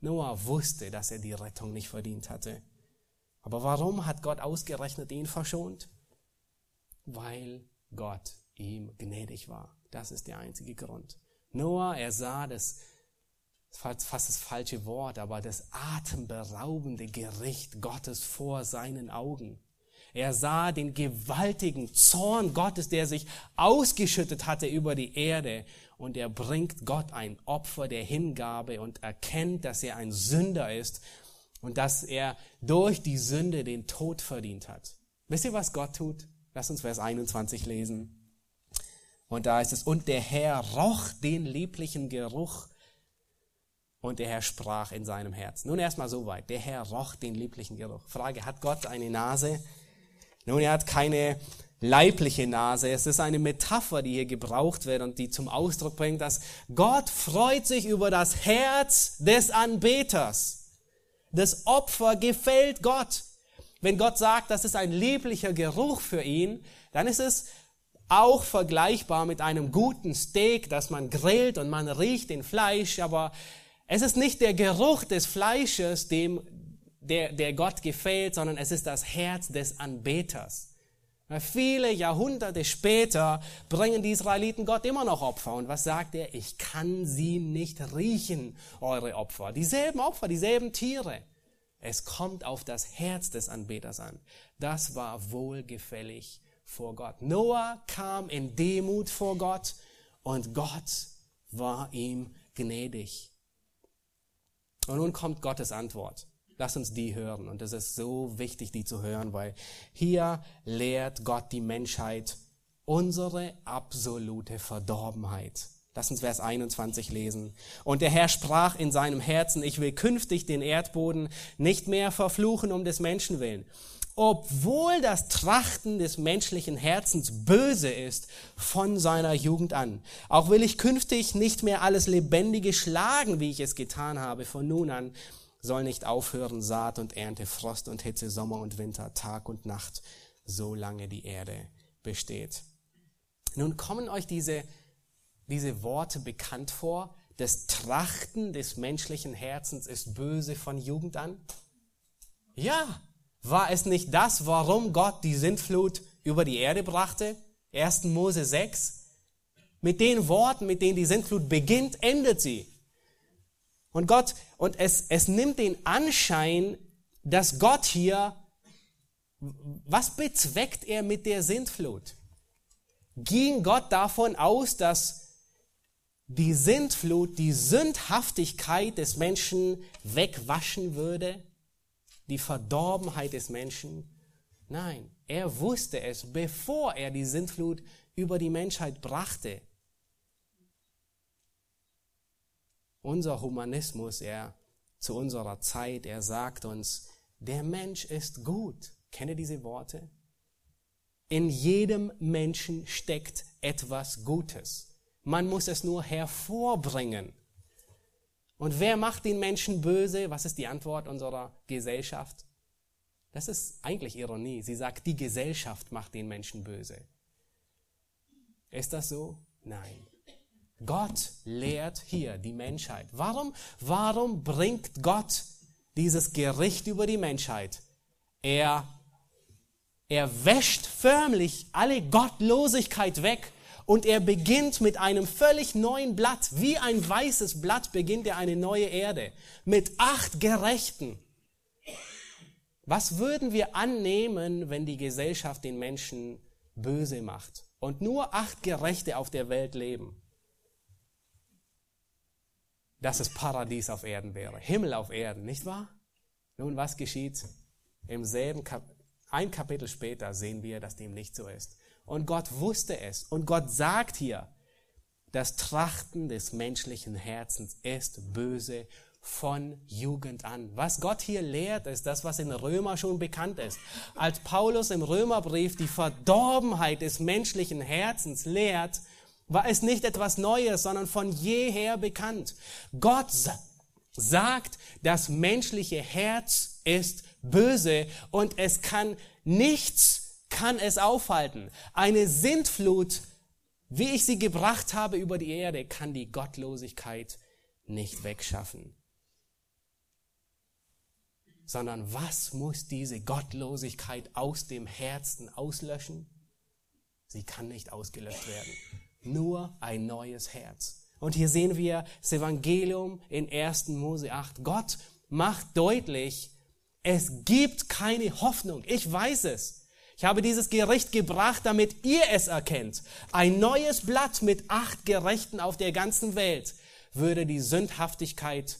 Speaker 1: Noah wusste, dass er die Rettung nicht verdient hatte. Aber warum hat Gott ausgerechnet ihn verschont? Weil Gott ihm gnädig war. Das ist der einzige Grund. Noah, er sah das fast das falsche Wort, aber das atemberaubende Gericht Gottes vor seinen Augen. Er sah den gewaltigen Zorn Gottes, der sich ausgeschüttet hatte über die Erde. Und er bringt Gott ein Opfer der Hingabe und erkennt, dass er ein Sünder ist und dass er durch die Sünde den Tod verdient hat. Wisst ihr, was Gott tut? Lass uns Vers 21 lesen. Und da ist es, und der Herr roch den lieblichen Geruch und der Herr sprach in seinem Herzen. Nun erstmal so weit. Der Herr roch den lieblichen Geruch. Frage, hat Gott eine Nase? Nun, er hat keine leibliche Nase. Es ist eine Metapher, die hier gebraucht wird und die zum Ausdruck bringt, dass Gott freut sich über das Herz des Anbeters. Das Opfer gefällt Gott. Wenn Gott sagt, das ist ein lieblicher Geruch für ihn, dann ist es auch vergleichbar mit einem guten Steak, das man grillt und man riecht den Fleisch, aber es ist nicht der Geruch des Fleisches, dem, der, der Gott gefällt, sondern es ist das Herz des Anbeters. Viele Jahrhunderte später bringen die Israeliten Gott immer noch Opfer. Und was sagt er? Ich kann sie nicht riechen, eure Opfer. Dieselben Opfer, dieselben Tiere. Es kommt auf das Herz des Anbeters an. Das war wohlgefällig vor Gott. Noah kam in Demut vor Gott und Gott war ihm gnädig. Und nun kommt Gottes Antwort. Lass uns die hören. Und es ist so wichtig, die zu hören, weil hier lehrt Gott die Menschheit unsere absolute Verdorbenheit. Lass uns Vers 21 lesen. Und der Herr sprach in seinem Herzen, ich will künftig den Erdboden nicht mehr verfluchen um des Menschen willen. Obwohl das Trachten des menschlichen Herzens böse ist von seiner Jugend an. Auch will ich künftig nicht mehr alles Lebendige schlagen, wie ich es getan habe von nun an, soll nicht aufhören Saat und Ernte, Frost und Hitze, Sommer und Winter, Tag und Nacht, solange die Erde besteht. Nun kommen euch diese, diese Worte bekannt vor. Das Trachten des menschlichen Herzens ist böse von Jugend an. Ja, war es nicht das, warum Gott die Sintflut über die Erde brachte? 1. Mose 6. Mit den Worten, mit denen die Sintflut beginnt, endet sie. Und Gott, und es, es nimmt den Anschein, dass Gott hier, was bezweckt er mit der Sintflut? Ging Gott davon aus, dass die Sintflut die Sündhaftigkeit des Menschen wegwaschen würde? Die Verdorbenheit des Menschen? Nein, er wusste es, bevor er die Sintflut über die Menschheit brachte. Unser Humanismus, er zu unserer Zeit, er sagt uns, der Mensch ist gut. Kenne diese Worte? In jedem Menschen steckt etwas Gutes. Man muss es nur hervorbringen. Und wer macht den Menschen böse? Was ist die Antwort unserer Gesellschaft? Das ist eigentlich Ironie. Sie sagt, die Gesellschaft macht den Menschen böse. Ist das so? Nein. Gott lehrt hier die Menschheit. Warum, warum bringt Gott dieses Gericht über die Menschheit? Er, er wäscht förmlich alle Gottlosigkeit weg und er beginnt mit einem völlig neuen Blatt. Wie ein weißes Blatt beginnt er eine neue Erde mit acht Gerechten. Was würden wir annehmen, wenn die Gesellschaft den Menschen böse macht und nur acht Gerechte auf der Welt leben? dass es Paradies auf Erden wäre, Himmel auf Erden, nicht wahr? Nun, was geschieht? Im selben Kap ein Kapitel später sehen wir, dass dem nicht so ist. Und Gott wusste es. Und Gott sagt hier, das Trachten des menschlichen Herzens ist böse von Jugend an. Was Gott hier lehrt, ist das, was in Römer schon bekannt ist. Als Paulus im Römerbrief die Verdorbenheit des menschlichen Herzens lehrt, war es nicht etwas Neues, sondern von jeher bekannt. Gott sagt, das menschliche Herz ist böse und es kann nichts, kann es aufhalten. Eine Sintflut, wie ich sie gebracht habe über die Erde, kann die Gottlosigkeit nicht wegschaffen. Sondern was muss diese Gottlosigkeit aus dem Herzen auslöschen? Sie kann nicht ausgelöscht werden nur ein neues Herz. Und hier sehen wir das Evangelium in 1. Mose 8. Gott macht deutlich, es gibt keine Hoffnung. Ich weiß es. Ich habe dieses Gericht gebracht, damit ihr es erkennt. Ein neues Blatt mit acht Gerechten auf der ganzen Welt würde die Sündhaftigkeit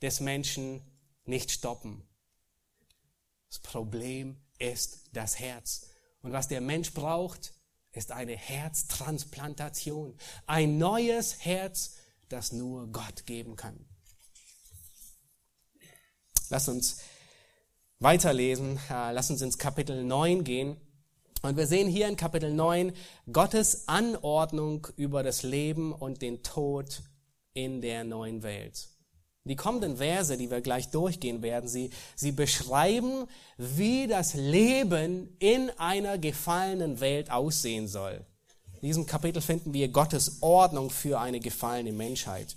Speaker 1: des Menschen nicht stoppen. Das Problem ist das Herz. Und was der Mensch braucht, ist eine Herztransplantation. Ein neues Herz, das nur Gott geben kann. Lass uns weiterlesen. Äh, lass uns ins Kapitel 9 gehen. Und wir sehen hier in Kapitel 9 Gottes Anordnung über das Leben und den Tod in der neuen Welt. Die kommenden Verse, die wir gleich durchgehen werden, sie, sie beschreiben, wie das Leben in einer gefallenen Welt aussehen soll. In diesem Kapitel finden wir Gottes Ordnung für eine gefallene Menschheit.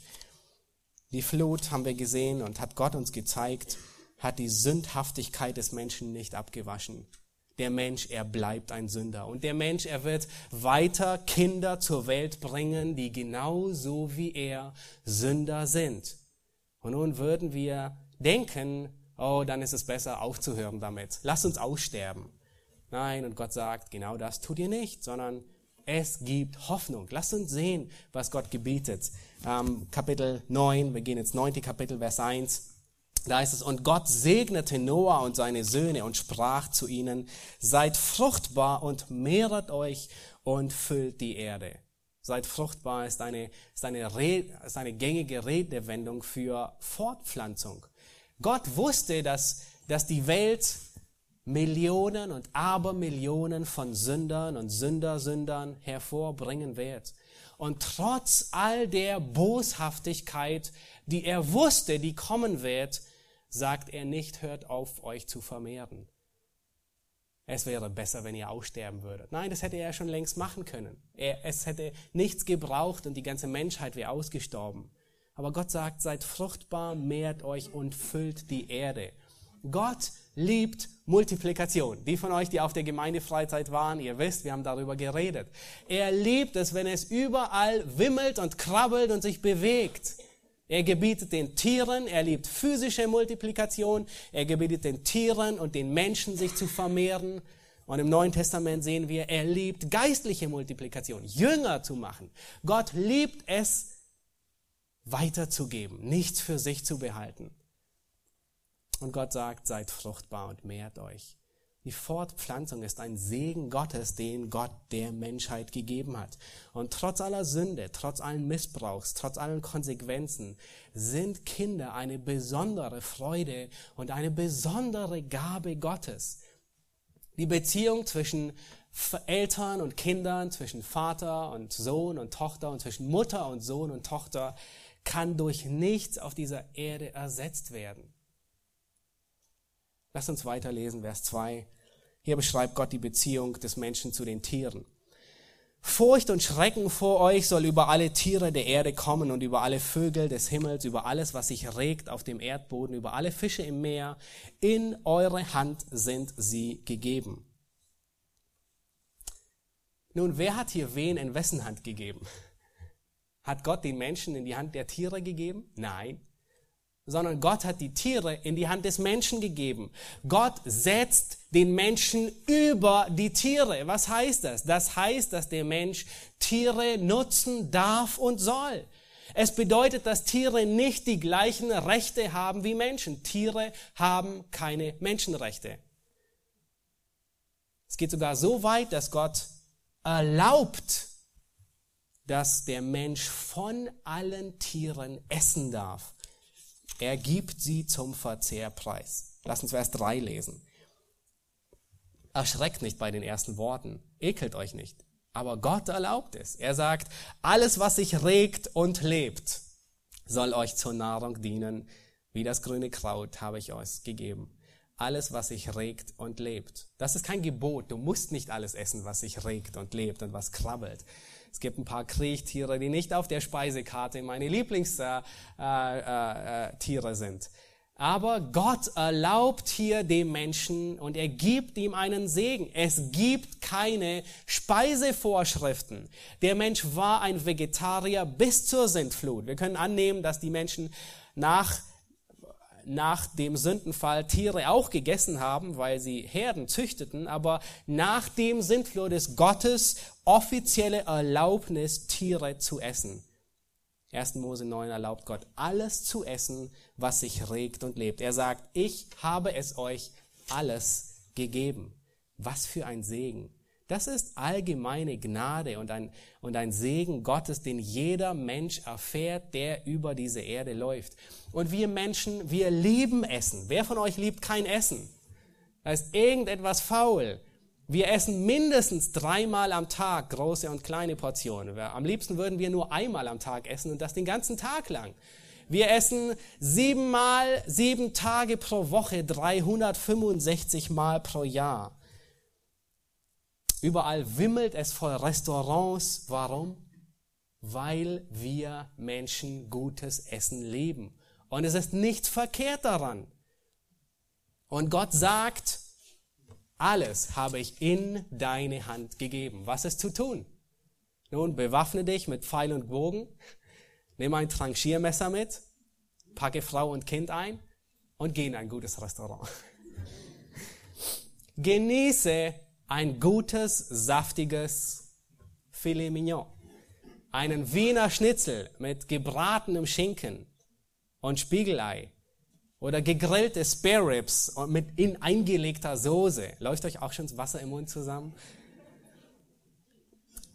Speaker 1: Die Flut haben wir gesehen und hat Gott uns gezeigt, hat die Sündhaftigkeit des Menschen nicht abgewaschen. Der Mensch, er bleibt ein Sünder. Und der Mensch, er wird weiter Kinder zur Welt bringen, die genauso wie er Sünder sind. Und nun würden wir denken, oh, dann ist es besser aufzuhören damit. Lass uns aussterben. Nein, und Gott sagt, genau das tut ihr nicht, sondern es gibt Hoffnung. Lass uns sehen, was Gott gebietet. Ähm, Kapitel 9, wir gehen ins neunte Kapitel, Vers 1. Da ist es, und Gott segnete Noah und seine Söhne und sprach zu ihnen, seid fruchtbar und mehret euch und füllt die Erde. Seid fruchtbar ist eine, ist eine, ist eine gängige Redewendung für Fortpflanzung. Gott wusste, dass, dass die Welt Millionen und Abermillionen von Sündern und Sündersündern hervorbringen wird. Und trotz all der Boshaftigkeit, die er wusste, die kommen wird, sagt er nicht, hört auf, euch zu vermehren es wäre besser, wenn ihr aussterben würdet. Nein, das hätte er schon längst machen können. Er, es hätte nichts gebraucht und die ganze Menschheit wäre ausgestorben. Aber Gott sagt, seid fruchtbar, mehrt euch und füllt die Erde. Gott liebt Multiplikation. Die von euch, die auf der Gemeindefreizeit waren, ihr wisst, wir haben darüber geredet. Er liebt es, wenn es überall wimmelt und krabbelt und sich bewegt. Er gebietet den Tieren, er liebt physische Multiplikation, er gebietet den Tieren und den Menschen, sich zu vermehren. Und im Neuen Testament sehen wir, er liebt geistliche Multiplikation, Jünger zu machen. Gott liebt es, weiterzugeben, nichts für sich zu behalten. Und Gott sagt, seid fruchtbar und mehrt euch. Die Fortpflanzung ist ein Segen Gottes, den Gott der Menschheit gegeben hat. Und trotz aller Sünde, trotz allen Missbrauchs, trotz allen Konsequenzen sind Kinder eine besondere Freude und eine besondere Gabe Gottes. Die Beziehung zwischen Eltern und Kindern, zwischen Vater und Sohn und Tochter und zwischen Mutter und Sohn und Tochter kann durch nichts auf dieser Erde ersetzt werden. Lass uns weiterlesen, Vers 2. Hier beschreibt Gott die Beziehung des Menschen zu den Tieren. Furcht und Schrecken vor euch soll über alle Tiere der Erde kommen und über alle Vögel des Himmels, über alles, was sich regt auf dem Erdboden, über alle Fische im Meer. In eure Hand sind sie gegeben. Nun, wer hat hier wen in wessen Hand gegeben? Hat Gott den Menschen in die Hand der Tiere gegeben? Nein. Sondern Gott hat die Tiere in die Hand des Menschen gegeben. Gott setzt den Menschen über die Tiere. Was heißt das? Das heißt, dass der Mensch Tiere nutzen darf und soll. Es bedeutet, dass Tiere nicht die gleichen Rechte haben wie Menschen. Tiere haben keine Menschenrechte. Es geht sogar so weit, dass Gott erlaubt, dass der Mensch von allen Tieren essen darf. Er gibt sie zum Verzehrpreis. Lass uns Vers 3 lesen. Erschreckt nicht bei den ersten Worten, ekelt euch nicht. Aber Gott erlaubt es. Er sagt, alles, was sich regt und lebt, soll euch zur Nahrung dienen. Wie das grüne Kraut habe ich euch gegeben alles, was sich regt und lebt. Das ist kein Gebot. Du musst nicht alles essen, was sich regt und lebt und was krabbelt. Es gibt ein paar Kriechtiere, die nicht auf der Speisekarte meine Lieblingstiere sind. Aber Gott erlaubt hier dem Menschen und er gibt ihm einen Segen. Es gibt keine Speisevorschriften. Der Mensch war ein Vegetarier bis zur Sintflut. Wir können annehmen, dass die Menschen nach nach dem Sündenfall Tiere auch gegessen haben, weil sie Herden züchteten, aber nach dem Sintflut ist Gottes offizielle Erlaubnis, Tiere zu essen. 1. Mose 9 erlaubt Gott alles zu essen, was sich regt und lebt. Er sagt, ich habe es euch alles gegeben. Was für ein Segen. Das ist allgemeine Gnade und ein, und ein Segen Gottes, den jeder Mensch erfährt, der über diese Erde läuft. Und wir Menschen, wir lieben Essen. Wer von euch liebt kein Essen? Da ist irgendetwas faul. Wir essen mindestens dreimal am Tag große und kleine Portionen. Am liebsten würden wir nur einmal am Tag essen und das den ganzen Tag lang. Wir essen siebenmal, sieben Tage pro Woche, 365 Mal pro Jahr. Überall wimmelt es voll Restaurants. Warum? Weil wir Menschen gutes Essen leben. Und es ist nichts verkehrt daran. Und Gott sagt, alles habe ich in deine Hand gegeben. Was ist zu tun? Nun, bewaffne dich mit Pfeil und Bogen, nimm ein Tranchiermesser mit, packe Frau und Kind ein und geh in ein gutes Restaurant. Genieße ein gutes, saftiges Filet Mignon, einen Wiener Schnitzel mit gebratenem Schinken und Spiegelei oder gegrillte Spare Ribs mit in eingelegter Soße. Läuft euch auch schon das Wasser im Mund zusammen?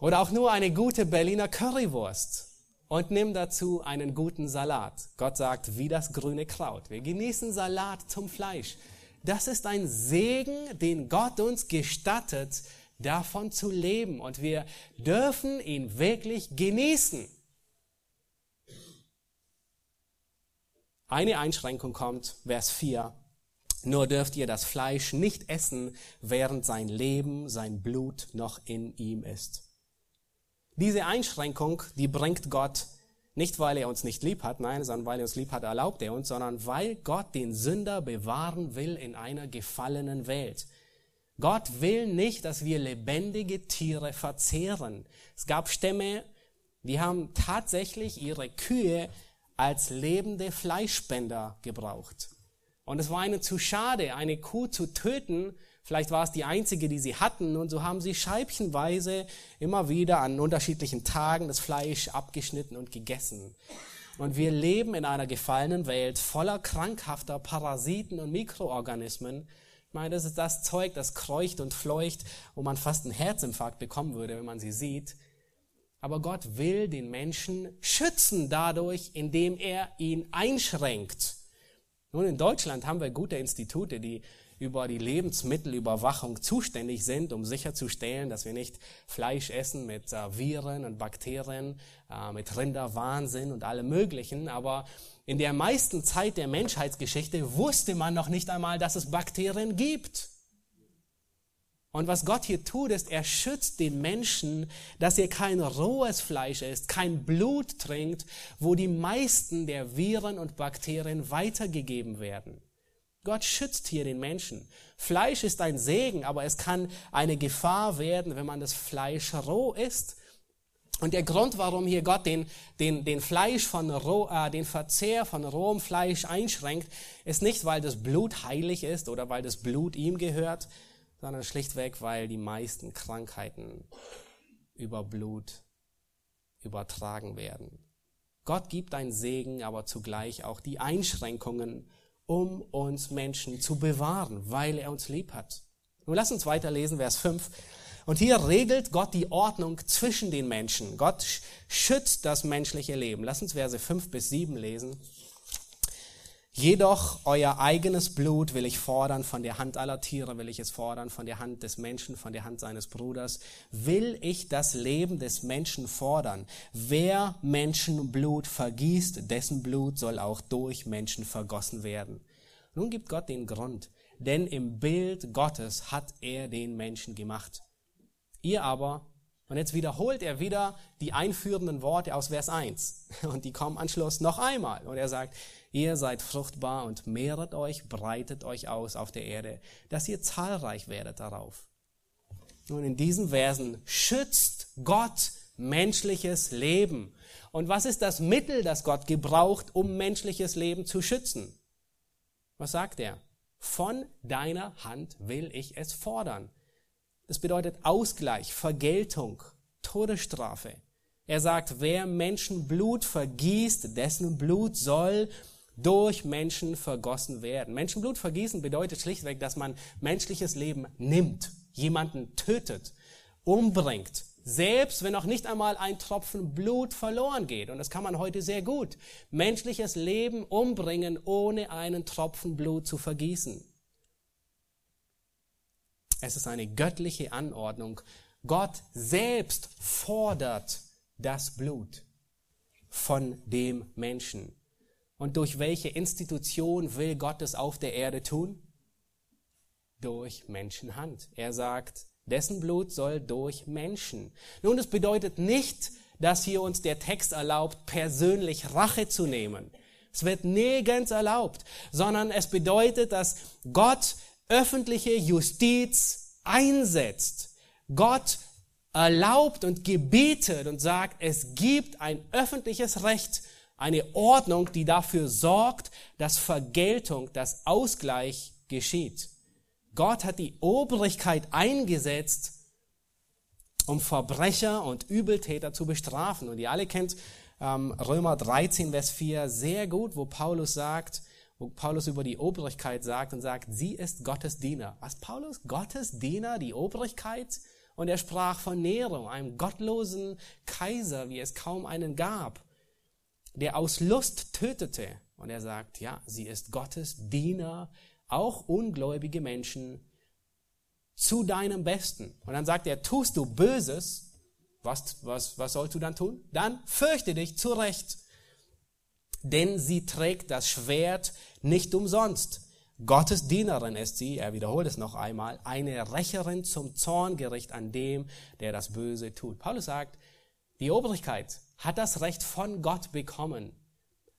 Speaker 1: Oder auch nur eine gute Berliner Currywurst und nimm dazu einen guten Salat. Gott sagt, wie das grüne Kraut. Wir genießen Salat zum Fleisch. Das ist ein Segen, den Gott uns gestattet, davon zu leben. Und wir dürfen ihn wirklich genießen. Eine Einschränkung kommt, Vers 4. Nur dürft ihr das Fleisch nicht essen, während sein Leben, sein Blut noch in ihm ist. Diese Einschränkung, die bringt Gott nicht, weil er uns nicht lieb hat, nein, sondern weil er uns lieb hat, erlaubt er uns, sondern weil Gott den Sünder bewahren will in einer gefallenen Welt. Gott will nicht, dass wir lebendige Tiere verzehren. Es gab Stämme, die haben tatsächlich ihre Kühe als lebende Fleischspender gebraucht. Und es war ihnen zu schade, eine Kuh zu töten, Vielleicht war es die einzige, die sie hatten und so haben sie scheibchenweise immer wieder an unterschiedlichen Tagen das Fleisch abgeschnitten und gegessen. Und wir leben in einer gefallenen Welt voller krankhafter Parasiten und Mikroorganismen. Ich meine, das ist das Zeug, das kreucht und fleucht, wo man fast einen Herzinfarkt bekommen würde, wenn man sie sieht. Aber Gott will den Menschen schützen dadurch, indem er ihn einschränkt. Nun, in Deutschland haben wir gute Institute, die über die Lebensmittelüberwachung zuständig sind, um sicherzustellen, dass wir nicht Fleisch essen mit äh, Viren und Bakterien, äh, mit Rinderwahnsinn und allem Möglichen. Aber in der meisten Zeit der Menschheitsgeschichte wusste man noch nicht einmal, dass es Bakterien gibt. Und was Gott hier tut, ist, er schützt den Menschen, dass er kein rohes Fleisch isst, kein Blut trinkt, wo die meisten der Viren und Bakterien weitergegeben werden. Gott schützt hier den Menschen. Fleisch ist ein Segen, aber es kann eine Gefahr werden, wenn man das Fleisch roh isst. Und der Grund, warum hier Gott den, den, den Fleisch von roh, äh, den Verzehr von rohem Fleisch einschränkt, ist nicht, weil das Blut heilig ist oder weil das Blut ihm gehört, sondern schlichtweg, weil die meisten Krankheiten über Blut übertragen werden. Gott gibt ein Segen, aber zugleich auch die Einschränkungen, um uns Menschen zu bewahren, weil er uns lieb hat. Nun lass uns weiterlesen, Vers 5. Und hier regelt Gott die Ordnung zwischen den Menschen. Gott schützt das menschliche Leben. Lass uns Verse 5 bis 7 lesen. Jedoch euer eigenes Blut will ich fordern, von der Hand aller Tiere will ich es fordern, von der Hand des Menschen, von der Hand seines Bruders, will ich das Leben des Menschen fordern. Wer Menschenblut vergießt, dessen Blut soll auch durch Menschen vergossen werden. Nun gibt Gott den Grund, denn im Bild Gottes hat er den Menschen gemacht. Ihr aber und jetzt wiederholt er wieder die einführenden Worte aus Vers 1. Und die kommen am Schluss noch einmal. Und er sagt, ihr seid fruchtbar und mehret euch, breitet euch aus auf der Erde, dass ihr zahlreich werdet darauf. Nun, in diesen Versen schützt Gott menschliches Leben. Und was ist das Mittel, das Gott gebraucht, um menschliches Leben zu schützen? Was sagt er? Von deiner Hand will ich es fordern. Das bedeutet Ausgleich, Vergeltung, Todesstrafe. Er sagt, wer Menschenblut vergießt, dessen Blut soll durch Menschen vergossen werden. Menschenblut vergießen bedeutet schlichtweg, dass man menschliches Leben nimmt, jemanden tötet, umbringt, selbst wenn noch nicht einmal ein Tropfen Blut verloren geht. Und das kann man heute sehr gut. Menschliches Leben umbringen, ohne einen Tropfen Blut zu vergießen. Es ist eine göttliche Anordnung. Gott selbst fordert das Blut von dem Menschen. Und durch welche Institution will Gott es auf der Erde tun? Durch Menschenhand. Er sagt, dessen Blut soll durch Menschen. Nun, das bedeutet nicht, dass hier uns der Text erlaubt, persönlich Rache zu nehmen. Es wird nirgends erlaubt, sondern es bedeutet, dass Gott öffentliche Justiz einsetzt. Gott erlaubt und gebietet und sagt, es gibt ein öffentliches Recht, eine Ordnung, die dafür sorgt, dass Vergeltung, dass Ausgleich geschieht. Gott hat die Obrigkeit eingesetzt, um Verbrecher und Übeltäter zu bestrafen. Und ihr alle kennt ähm, Römer 13, Vers 4 sehr gut, wo Paulus sagt, wo Paulus über die Obrigkeit sagt und sagt, sie ist Gottes Diener. Was Paulus? Gottes Diener, die Obrigkeit? Und er sprach von Nero, einem gottlosen Kaiser, wie es kaum einen gab, der aus Lust tötete. Und er sagt, ja, sie ist Gottes Diener, auch ungläubige Menschen, zu deinem Besten. Und dann sagt er, tust du Böses, was, was, was sollst du dann tun? Dann fürchte dich zurecht denn sie trägt das Schwert nicht umsonst. Gottes Dienerin ist sie, er wiederholt es noch einmal, eine Rächerin zum Zorngericht an dem, der das Böse tut. Paulus sagt, die Obrigkeit hat das Recht von Gott bekommen,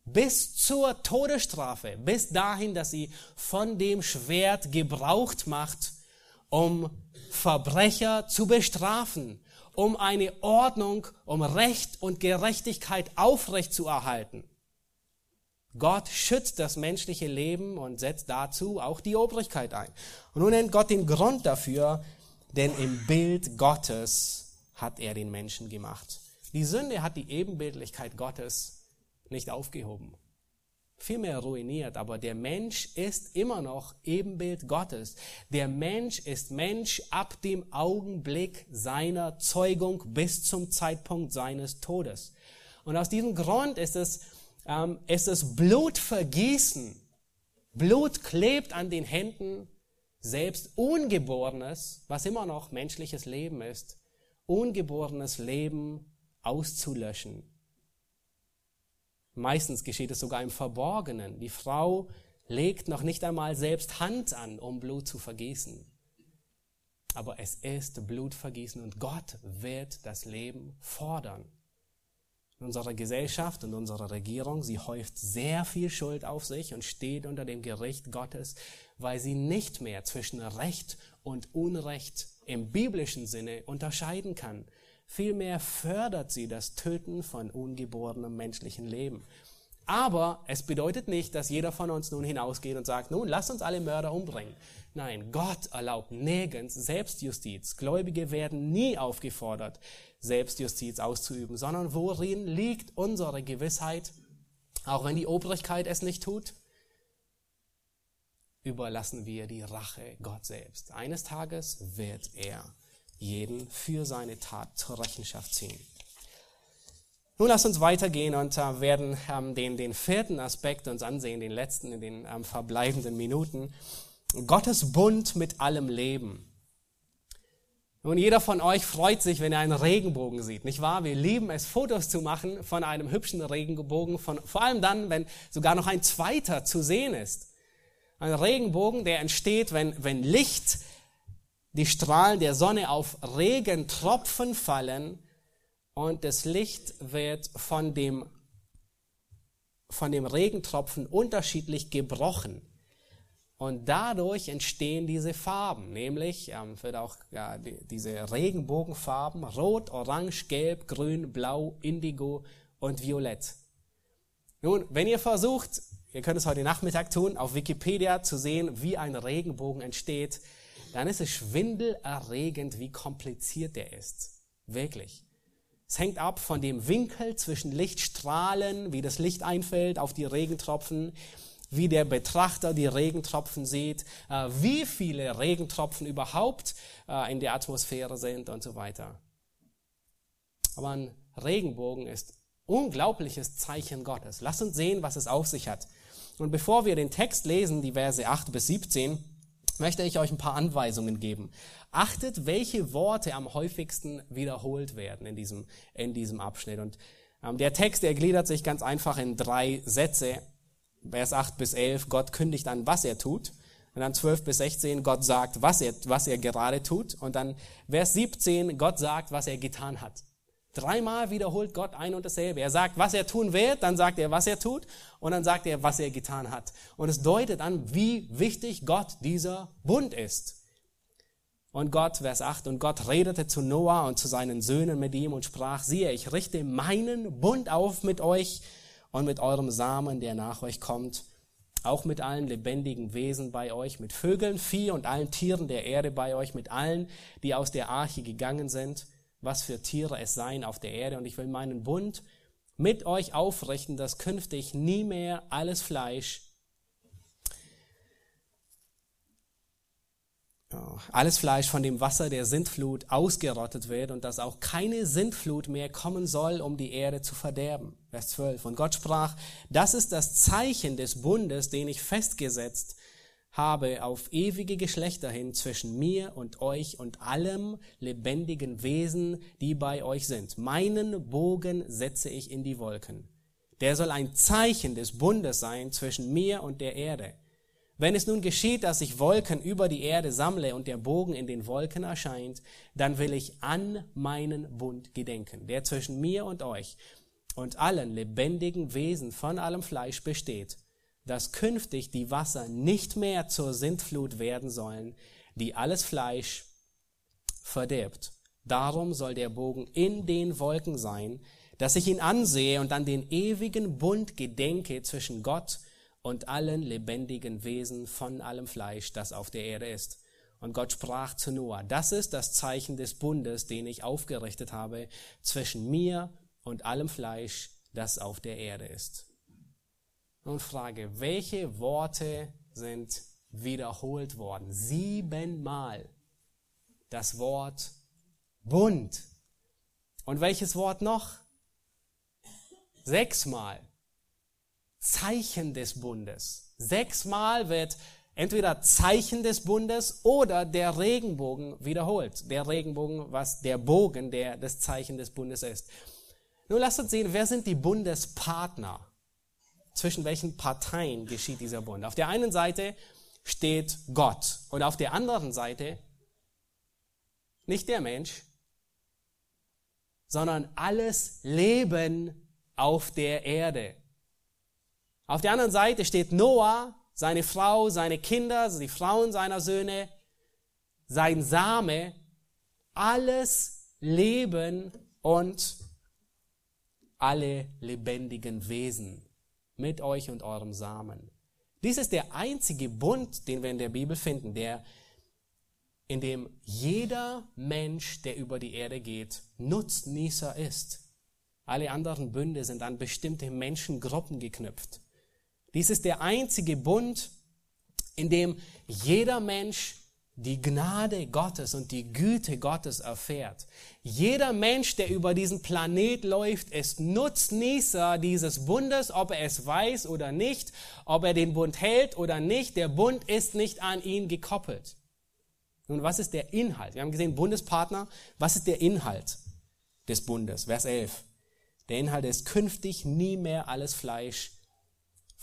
Speaker 1: bis zur Todesstrafe, bis dahin, dass sie von dem Schwert gebraucht macht, um Verbrecher zu bestrafen, um eine Ordnung, um Recht und Gerechtigkeit aufrecht zu erhalten. Gott schützt das menschliche Leben und setzt dazu auch die Obrigkeit ein. Und nun nennt Gott den Grund dafür, denn im Bild Gottes hat er den Menschen gemacht. Die Sünde hat die Ebenbildlichkeit Gottes nicht aufgehoben, vielmehr ruiniert, aber der Mensch ist immer noch Ebenbild Gottes. Der Mensch ist Mensch ab dem Augenblick seiner Zeugung bis zum Zeitpunkt seines Todes. Und aus diesem Grund ist es ähm, ist das Blutvergießen Blut klebt an den Händen, selbst Ungeborenes, was immer noch menschliches Leben ist, ungeborenes Leben auszulöschen. Meistens geschieht es sogar im Verborgenen. Die Frau legt noch nicht einmal selbst Hand an, um Blut zu vergießen. Aber es ist Blutvergießen und Gott wird das Leben fordern. Unsere Gesellschaft und unsere Regierung, sie häuft sehr viel Schuld auf sich und steht unter dem Gericht Gottes, weil sie nicht mehr zwischen Recht und Unrecht im biblischen Sinne unterscheiden kann. Vielmehr fördert sie das Töten von ungeborenem menschlichen Leben. Aber es bedeutet nicht, dass jeder von uns nun hinausgeht und sagt, nun lasst uns alle Mörder umbringen. Nein, Gott erlaubt nirgends Selbstjustiz. Gläubige werden nie aufgefordert, Selbstjustiz auszuüben, sondern worin liegt unsere Gewissheit, auch wenn die Obrigkeit es nicht tut? Überlassen wir die Rache Gott selbst. Eines Tages wird er jeden für seine Tat zur Rechenschaft ziehen. Nun lasst uns weitergehen und äh, werden ähm, den, den vierten Aspekt uns ansehen, den letzten in den ähm, verbleibenden Minuten. Gottes Bund mit allem Leben. Nun, jeder von euch freut sich, wenn er einen Regenbogen sieht, nicht wahr? Wir lieben es, Fotos zu machen von einem hübschen Regenbogen, von, vor allem dann, wenn sogar noch ein zweiter zu sehen ist. Ein Regenbogen, der entsteht, wenn, wenn Licht, die Strahlen der Sonne auf Regentropfen fallen und das Licht wird von dem, von dem Regentropfen unterschiedlich gebrochen. Und dadurch entstehen diese Farben, nämlich ähm, wird auch ja, die, diese Regenbogenfarben Rot, Orange, Gelb, Grün, Blau, Indigo und Violett. Nun, wenn ihr versucht, ihr könnt es heute Nachmittag tun, auf Wikipedia zu sehen, wie ein Regenbogen entsteht, dann ist es schwindelerregend, wie kompliziert der ist. Wirklich. Es hängt ab von dem Winkel zwischen Lichtstrahlen, wie das Licht einfällt auf die Regentropfen, wie der Betrachter die Regentropfen sieht, äh, wie viele Regentropfen überhaupt äh, in der Atmosphäre sind und so weiter. Aber ein Regenbogen ist unglaubliches Zeichen Gottes. Lasst uns sehen, was es auf sich hat. Und bevor wir den Text lesen, die Verse 8 bis 17, möchte ich euch ein paar Anweisungen geben. Achtet, welche Worte am häufigsten wiederholt werden in diesem, in diesem Abschnitt. Und ähm, der Text, der gliedert sich ganz einfach in drei Sätze. Vers 8 bis 11, Gott kündigt an, was er tut. Und dann 12 bis 16, Gott sagt, was er, was er gerade tut. Und dann Vers 17, Gott sagt, was er getan hat. Dreimal wiederholt Gott ein und dasselbe. Er sagt, was er tun wird, dann sagt er, was er tut, und dann sagt er, was er getan hat. Und es deutet an, wie wichtig Gott dieser Bund ist. Und Gott, Vers 8, und Gott redete zu Noah und zu seinen Söhnen mit ihm und sprach, siehe, ich richte meinen Bund auf mit euch und mit eurem Samen, der nach euch kommt, auch mit allen lebendigen Wesen bei euch, mit Vögeln, Vieh und allen Tieren der Erde bei euch, mit allen, die aus der Arche gegangen sind, was für Tiere es seien auf der Erde. Und ich will meinen Bund mit euch aufrichten, dass künftig nie mehr alles Fleisch alles Fleisch von dem Wasser der Sintflut ausgerottet wird und dass auch keine Sintflut mehr kommen soll, um die Erde zu verderben. Vers 12. Und Gott sprach, das ist das Zeichen des Bundes, den ich festgesetzt habe auf ewige Geschlechter hin zwischen mir und euch und allem lebendigen Wesen, die bei euch sind. Meinen Bogen setze ich in die Wolken. Der soll ein Zeichen des Bundes sein zwischen mir und der Erde. Wenn es nun geschieht, dass ich Wolken über die Erde sammle und der Bogen in den Wolken erscheint, dann will ich an meinen Bund gedenken, der zwischen mir und euch und allen lebendigen Wesen von allem Fleisch besteht, dass künftig die Wasser nicht mehr zur Sintflut werden sollen, die alles Fleisch verderbt. Darum soll der Bogen in den Wolken sein, dass ich ihn ansehe und an den ewigen Bund gedenke zwischen Gott und allen lebendigen Wesen von allem Fleisch, das auf der Erde ist. Und Gott sprach zu Noah, das ist das Zeichen des Bundes, den ich aufgerichtet habe zwischen mir und allem Fleisch, das auf der Erde ist. Nun frage, welche Worte sind wiederholt worden? Siebenmal. Das Wort Bund. Und welches Wort noch? Sechsmal. Zeichen des Bundes. Sechsmal wird entweder Zeichen des Bundes oder der Regenbogen wiederholt. Der Regenbogen, was der Bogen, der das Zeichen des Bundes ist. Nun lasst uns sehen, wer sind die Bundespartner? Zwischen welchen Parteien geschieht dieser Bund? Auf der einen Seite steht Gott und auf der anderen Seite nicht der Mensch, sondern alles Leben auf der Erde. Auf der anderen Seite steht Noah, seine Frau, seine Kinder, die Frauen seiner Söhne, sein Same, alles Leben und alle lebendigen Wesen mit euch und eurem Samen. Dies ist der einzige Bund, den wir in der Bibel finden, der in dem jeder Mensch, der über die Erde geht, Nutznießer ist. Alle anderen Bünde sind an bestimmte Menschengruppen geknüpft. Dies ist der einzige Bund, in dem jeder Mensch die Gnade Gottes und die Güte Gottes erfährt. Jeder Mensch, der über diesen Planet läuft, ist Nutznießer dieses Bundes, ob er es weiß oder nicht, ob er den Bund hält oder nicht. Der Bund ist nicht an ihn gekoppelt. Nun, was ist der Inhalt? Wir haben gesehen, Bundespartner. Was ist der Inhalt des Bundes? Vers 11. Der Inhalt ist künftig nie mehr alles Fleisch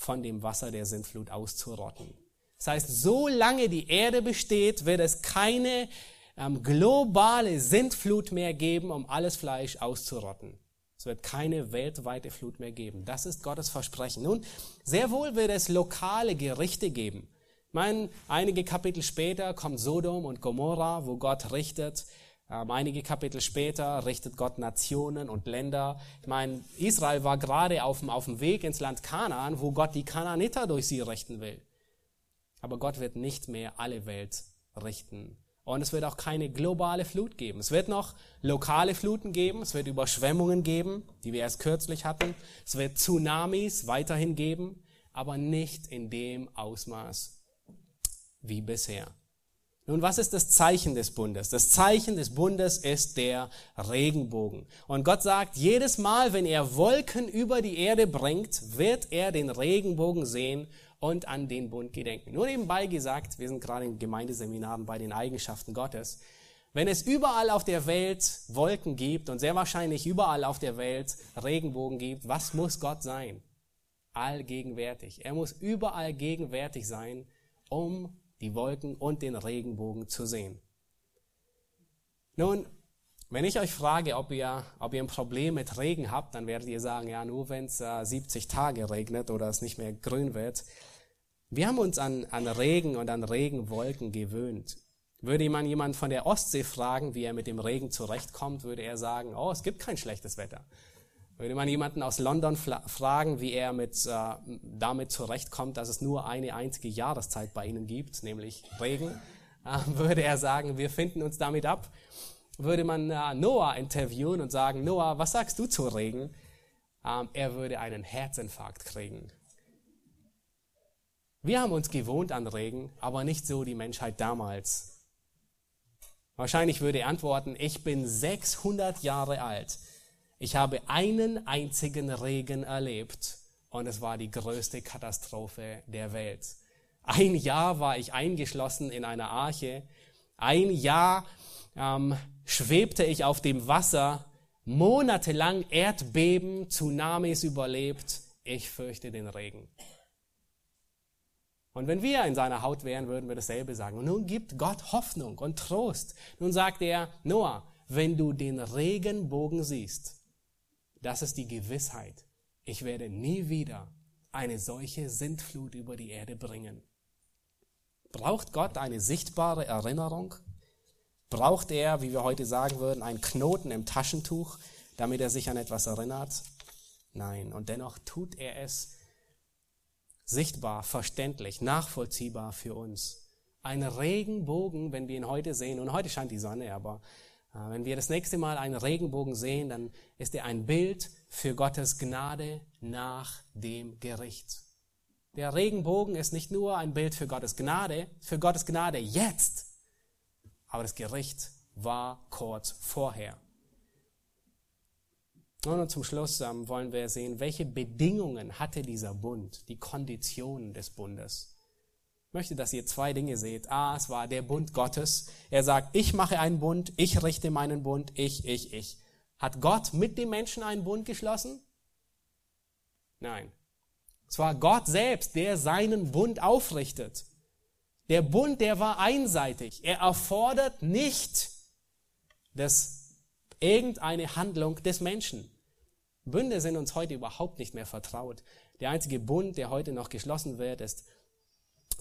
Speaker 1: von dem Wasser der Sintflut auszurotten. Das heißt, solange die Erde besteht, wird es keine ähm, globale Sintflut mehr geben, um alles Fleisch auszurotten. Es wird keine weltweite Flut mehr geben. Das ist Gottes Versprechen. Nun, sehr wohl wird es lokale Gerichte geben. Ich meine, einige Kapitel später kommt Sodom und Gomorra, wo Gott richtet. Ähm, einige Kapitel später richtet Gott Nationen und Länder. Ich meine, Israel war gerade auf dem, auf dem Weg ins Land Kanaan, wo Gott die Kanaaniter durch sie richten will. Aber Gott wird nicht mehr alle Welt richten. Und es wird auch keine globale Flut geben. Es wird noch lokale Fluten geben, es wird Überschwemmungen geben, die wir erst kürzlich hatten. Es wird Tsunamis weiterhin geben, aber nicht in dem Ausmaß, wie bisher. Nun, was ist das Zeichen des Bundes? Das Zeichen des Bundes ist der Regenbogen. Und Gott sagt, jedes Mal, wenn er Wolken über die Erde bringt, wird er den Regenbogen sehen und an den Bund gedenken. Nur nebenbei gesagt, wir sind gerade in Gemeindeseminaren bei den Eigenschaften Gottes. Wenn es überall auf der Welt Wolken gibt und sehr wahrscheinlich überall auf der Welt Regenbogen gibt, was muss Gott sein? Allgegenwärtig. Er muss überall gegenwärtig sein, um die Wolken und den Regenbogen zu sehen. Nun, wenn ich euch frage, ob ihr, ob ihr ein Problem mit Regen habt, dann werdet ihr sagen, ja, nur wenn es äh, 70 Tage regnet oder es nicht mehr grün wird. Wir haben uns an, an Regen und an Regenwolken gewöhnt. Würde man jemand von der Ostsee fragen, wie er mit dem Regen zurechtkommt, würde er sagen, oh, es gibt kein schlechtes Wetter. Würde man jemanden aus London fragen, wie er mit, äh, damit zurechtkommt, dass es nur eine einzige Jahreszeit bei ihnen gibt, nämlich Regen, äh, würde er sagen, wir finden uns damit ab. Würde man äh, Noah interviewen und sagen, Noah, was sagst du zu Regen? Ähm, er würde einen Herzinfarkt kriegen. Wir haben uns gewohnt an Regen, aber nicht so die Menschheit damals. Wahrscheinlich würde er antworten, ich bin 600 Jahre alt ich habe einen einzigen Regen erlebt und es war die größte Katastrophe der Welt. Ein Jahr war ich eingeschlossen in einer Arche. Ein Jahr ähm, schwebte ich auf dem Wasser. Monatelang Erdbeben, Tsunamis überlebt. Ich fürchte den Regen. Und wenn wir in seiner Haut wären, würden wir dasselbe sagen. Und nun gibt Gott Hoffnung und Trost. Nun sagt er, Noah, wenn du den Regenbogen siehst, das ist die Gewissheit. Ich werde nie wieder eine solche Sintflut über die Erde bringen. Braucht Gott eine sichtbare Erinnerung? Braucht er, wie wir heute sagen würden, einen Knoten im Taschentuch, damit er sich an etwas erinnert? Nein, und dennoch tut er es sichtbar, verständlich, nachvollziehbar für uns. Ein Regenbogen, wenn wir ihn heute sehen, und heute scheint die Sonne, aber wenn wir das nächste Mal einen Regenbogen sehen, dann ist er ein Bild für Gottes Gnade nach dem Gericht. Der Regenbogen ist nicht nur ein Bild für Gottes Gnade, für Gottes Gnade jetzt, aber das Gericht war kurz vorher. Und zum Schluss ähm, wollen wir sehen, welche Bedingungen hatte dieser Bund, die Konditionen des Bundes. Möchte, dass ihr zwei Dinge seht. Ah, es war der Bund Gottes. Er sagt, ich mache einen Bund, ich richte meinen Bund, ich, ich, ich. Hat Gott mit dem Menschen einen Bund geschlossen? Nein. Es war Gott selbst, der seinen Bund aufrichtet. Der Bund, der war einseitig. Er erfordert nicht das irgendeine Handlung des Menschen. Bünde sind uns heute überhaupt nicht mehr vertraut. Der einzige Bund, der heute noch geschlossen wird, ist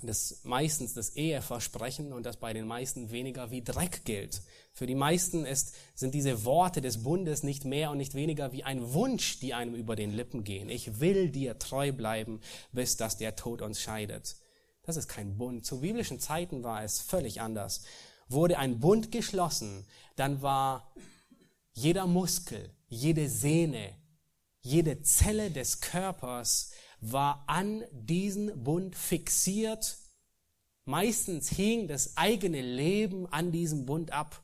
Speaker 1: das meistens das Eheversprechen und das bei den meisten weniger wie Dreck gilt. Für die meisten ist, sind diese Worte des Bundes nicht mehr und nicht weniger wie ein Wunsch, die einem über den Lippen gehen. Ich will dir treu bleiben, bis dass der Tod uns scheidet. Das ist kein Bund. Zu biblischen Zeiten war es völlig anders. Wurde ein Bund geschlossen, dann war jeder Muskel, jede Sehne, jede Zelle des Körpers war an diesen Bund fixiert. Meistens hing das eigene Leben an diesem Bund ab.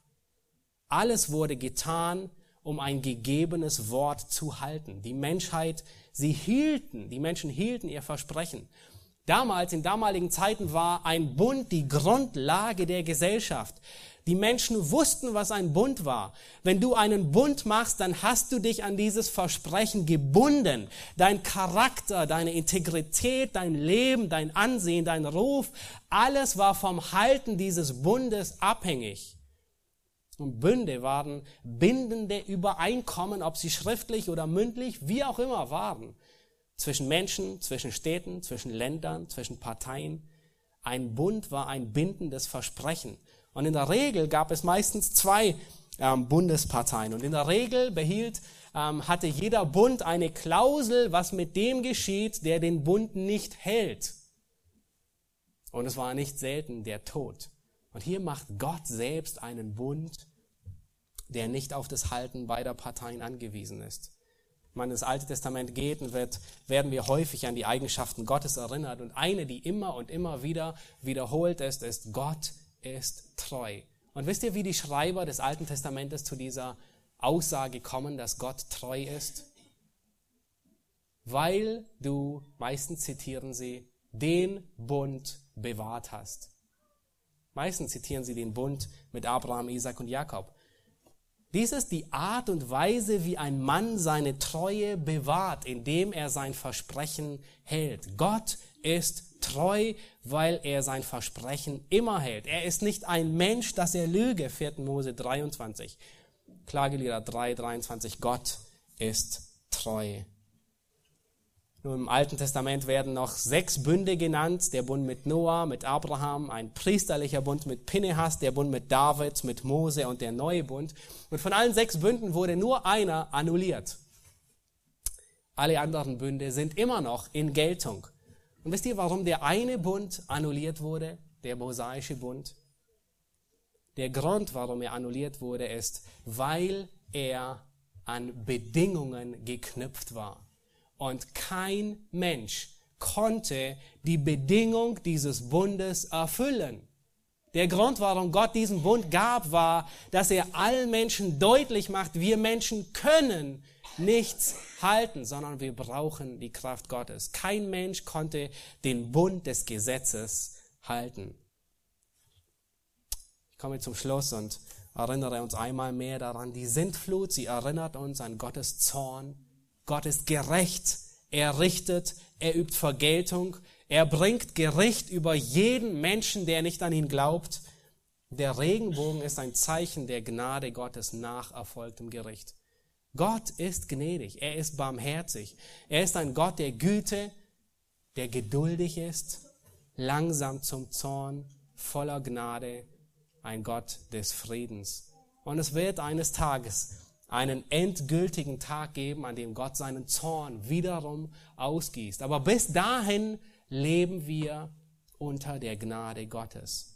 Speaker 1: Alles wurde getan, um ein gegebenes Wort zu halten. Die Menschheit, sie hielten, die Menschen hielten ihr Versprechen. Damals, in damaligen Zeiten war ein Bund die Grundlage der Gesellschaft. Die Menschen wussten, was ein Bund war. Wenn du einen Bund machst, dann hast du dich an dieses Versprechen gebunden. Dein Charakter, deine Integrität, dein Leben, dein Ansehen, dein Ruf, alles war vom Halten dieses Bundes abhängig. Und Bünde waren bindende Übereinkommen, ob sie schriftlich oder mündlich, wie auch immer waren. Zwischen Menschen, zwischen Städten, zwischen Ländern, zwischen Parteien. Ein Bund war ein bindendes Versprechen. Und in der Regel gab es meistens zwei ähm, Bundesparteien. Und in der Regel behielt, ähm, hatte jeder Bund eine Klausel, was mit dem geschieht, der den Bund nicht hält. Und es war nicht selten der Tod. Und hier macht Gott selbst einen Bund, der nicht auf das Halten beider Parteien angewiesen ist. Wenn man ins Alte Testament geht, wird, werden wir häufig an die Eigenschaften Gottes erinnert. Und eine, die immer und immer wieder wiederholt ist, ist, Gott ist treu. Und wisst ihr, wie die Schreiber des Alten Testamentes zu dieser Aussage kommen, dass Gott treu ist? Weil du, meistens zitieren sie, den Bund bewahrt hast. Meistens zitieren sie den Bund mit Abraham, Isaac und Jakob. Dies ist die Art und Weise, wie ein Mann seine Treue bewahrt, indem er sein Versprechen hält. Gott treu, weil er sein Versprechen immer hält. Er ist nicht ein Mensch, dass er lüge. 4. Mose 23. Klagelieder 3, 23. Gott ist treu. Nur im Alten Testament werden noch sechs Bünde genannt. Der Bund mit Noah, mit Abraham, ein priesterlicher Bund mit Pinehas, der Bund mit David, mit Mose und der neue Bund. Und von allen sechs Bünden wurde nur einer annulliert. Alle anderen Bünde sind immer noch in Geltung. Und wisst ihr, warum der eine Bund annulliert wurde, der mosaische Bund? Der Grund, warum er annulliert wurde, ist, weil er an Bedingungen geknüpft war. Und kein Mensch konnte die Bedingung dieses Bundes erfüllen. Der Grund, warum Gott diesen Bund gab, war, dass er allen Menschen deutlich macht, wir Menschen können nichts halten, sondern wir brauchen die Kraft Gottes. Kein Mensch konnte den Bund des Gesetzes halten. Ich komme zum Schluss und erinnere uns einmal mehr daran, die Sintflut, sie erinnert uns an Gottes Zorn. Gott ist gerecht, er richtet, er übt Vergeltung, er bringt Gericht über jeden Menschen, der nicht an ihn glaubt. Der Regenbogen ist ein Zeichen der Gnade Gottes nach erfolgtem Gericht. Gott ist gnädig, er ist barmherzig, er ist ein Gott der Güte, der geduldig ist, langsam zum Zorn, voller Gnade, ein Gott des Friedens. Und es wird eines Tages einen endgültigen Tag geben, an dem Gott seinen Zorn wiederum ausgießt. Aber bis dahin leben wir unter der Gnade Gottes.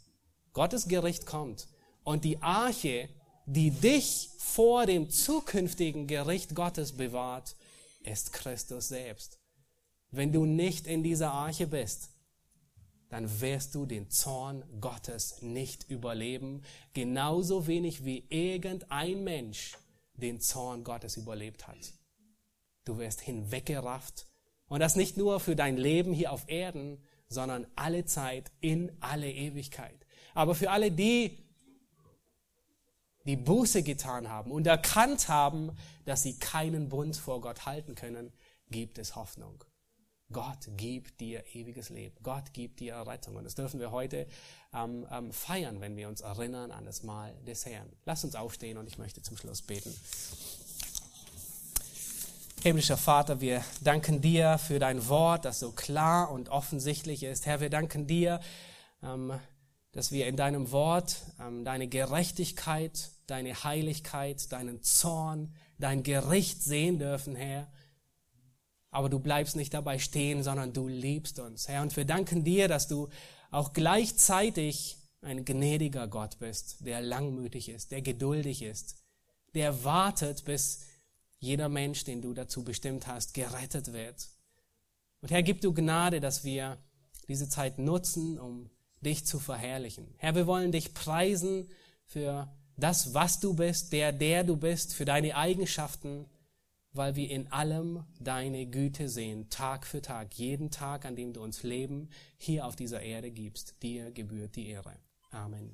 Speaker 1: Gottes Gericht kommt und die Arche die dich vor dem zukünftigen Gericht Gottes bewahrt, ist Christus selbst. Wenn du nicht in dieser Arche bist, dann wirst du den Zorn Gottes nicht überleben, genauso wenig wie irgendein Mensch den Zorn Gottes überlebt hat. du wirst hinweggerafft. Und das nicht nur für dein Leben hier auf Erden, sondern alle Zeit in alle Ewigkeit. Aber für alle die, die Buße getan haben und erkannt haben, dass sie keinen Bund vor Gott halten können, gibt es Hoffnung. Gott gibt dir ewiges Leben. Gott gibt dir Rettung. Und das dürfen wir heute ähm, ähm, feiern, wenn wir uns erinnern an das Mahl des Herrn. Lass uns aufstehen und ich möchte zum Schluss beten. Himmlischer Vater, wir danken dir für dein Wort, das so klar und offensichtlich ist. Herr, wir danken dir, ähm, dass wir in deinem Wort ähm, deine Gerechtigkeit, deine Heiligkeit, deinen Zorn, dein Gericht sehen dürfen, Herr. Aber du bleibst nicht dabei stehen, sondern du liebst uns, Herr. Und wir danken dir, dass du auch gleichzeitig ein gnädiger Gott bist, der langmütig ist, der geduldig ist, der wartet, bis jeder Mensch, den du dazu bestimmt hast, gerettet wird. Und Herr, gib du Gnade, dass wir diese Zeit nutzen, um dich zu verherrlichen. Herr, wir wollen dich preisen für das, was du bist, der, der du bist, für deine Eigenschaften, weil wir in allem deine Güte sehen, Tag für Tag, jeden Tag, an dem du uns Leben hier auf dieser Erde gibst. Dir gebührt die Ehre. Amen.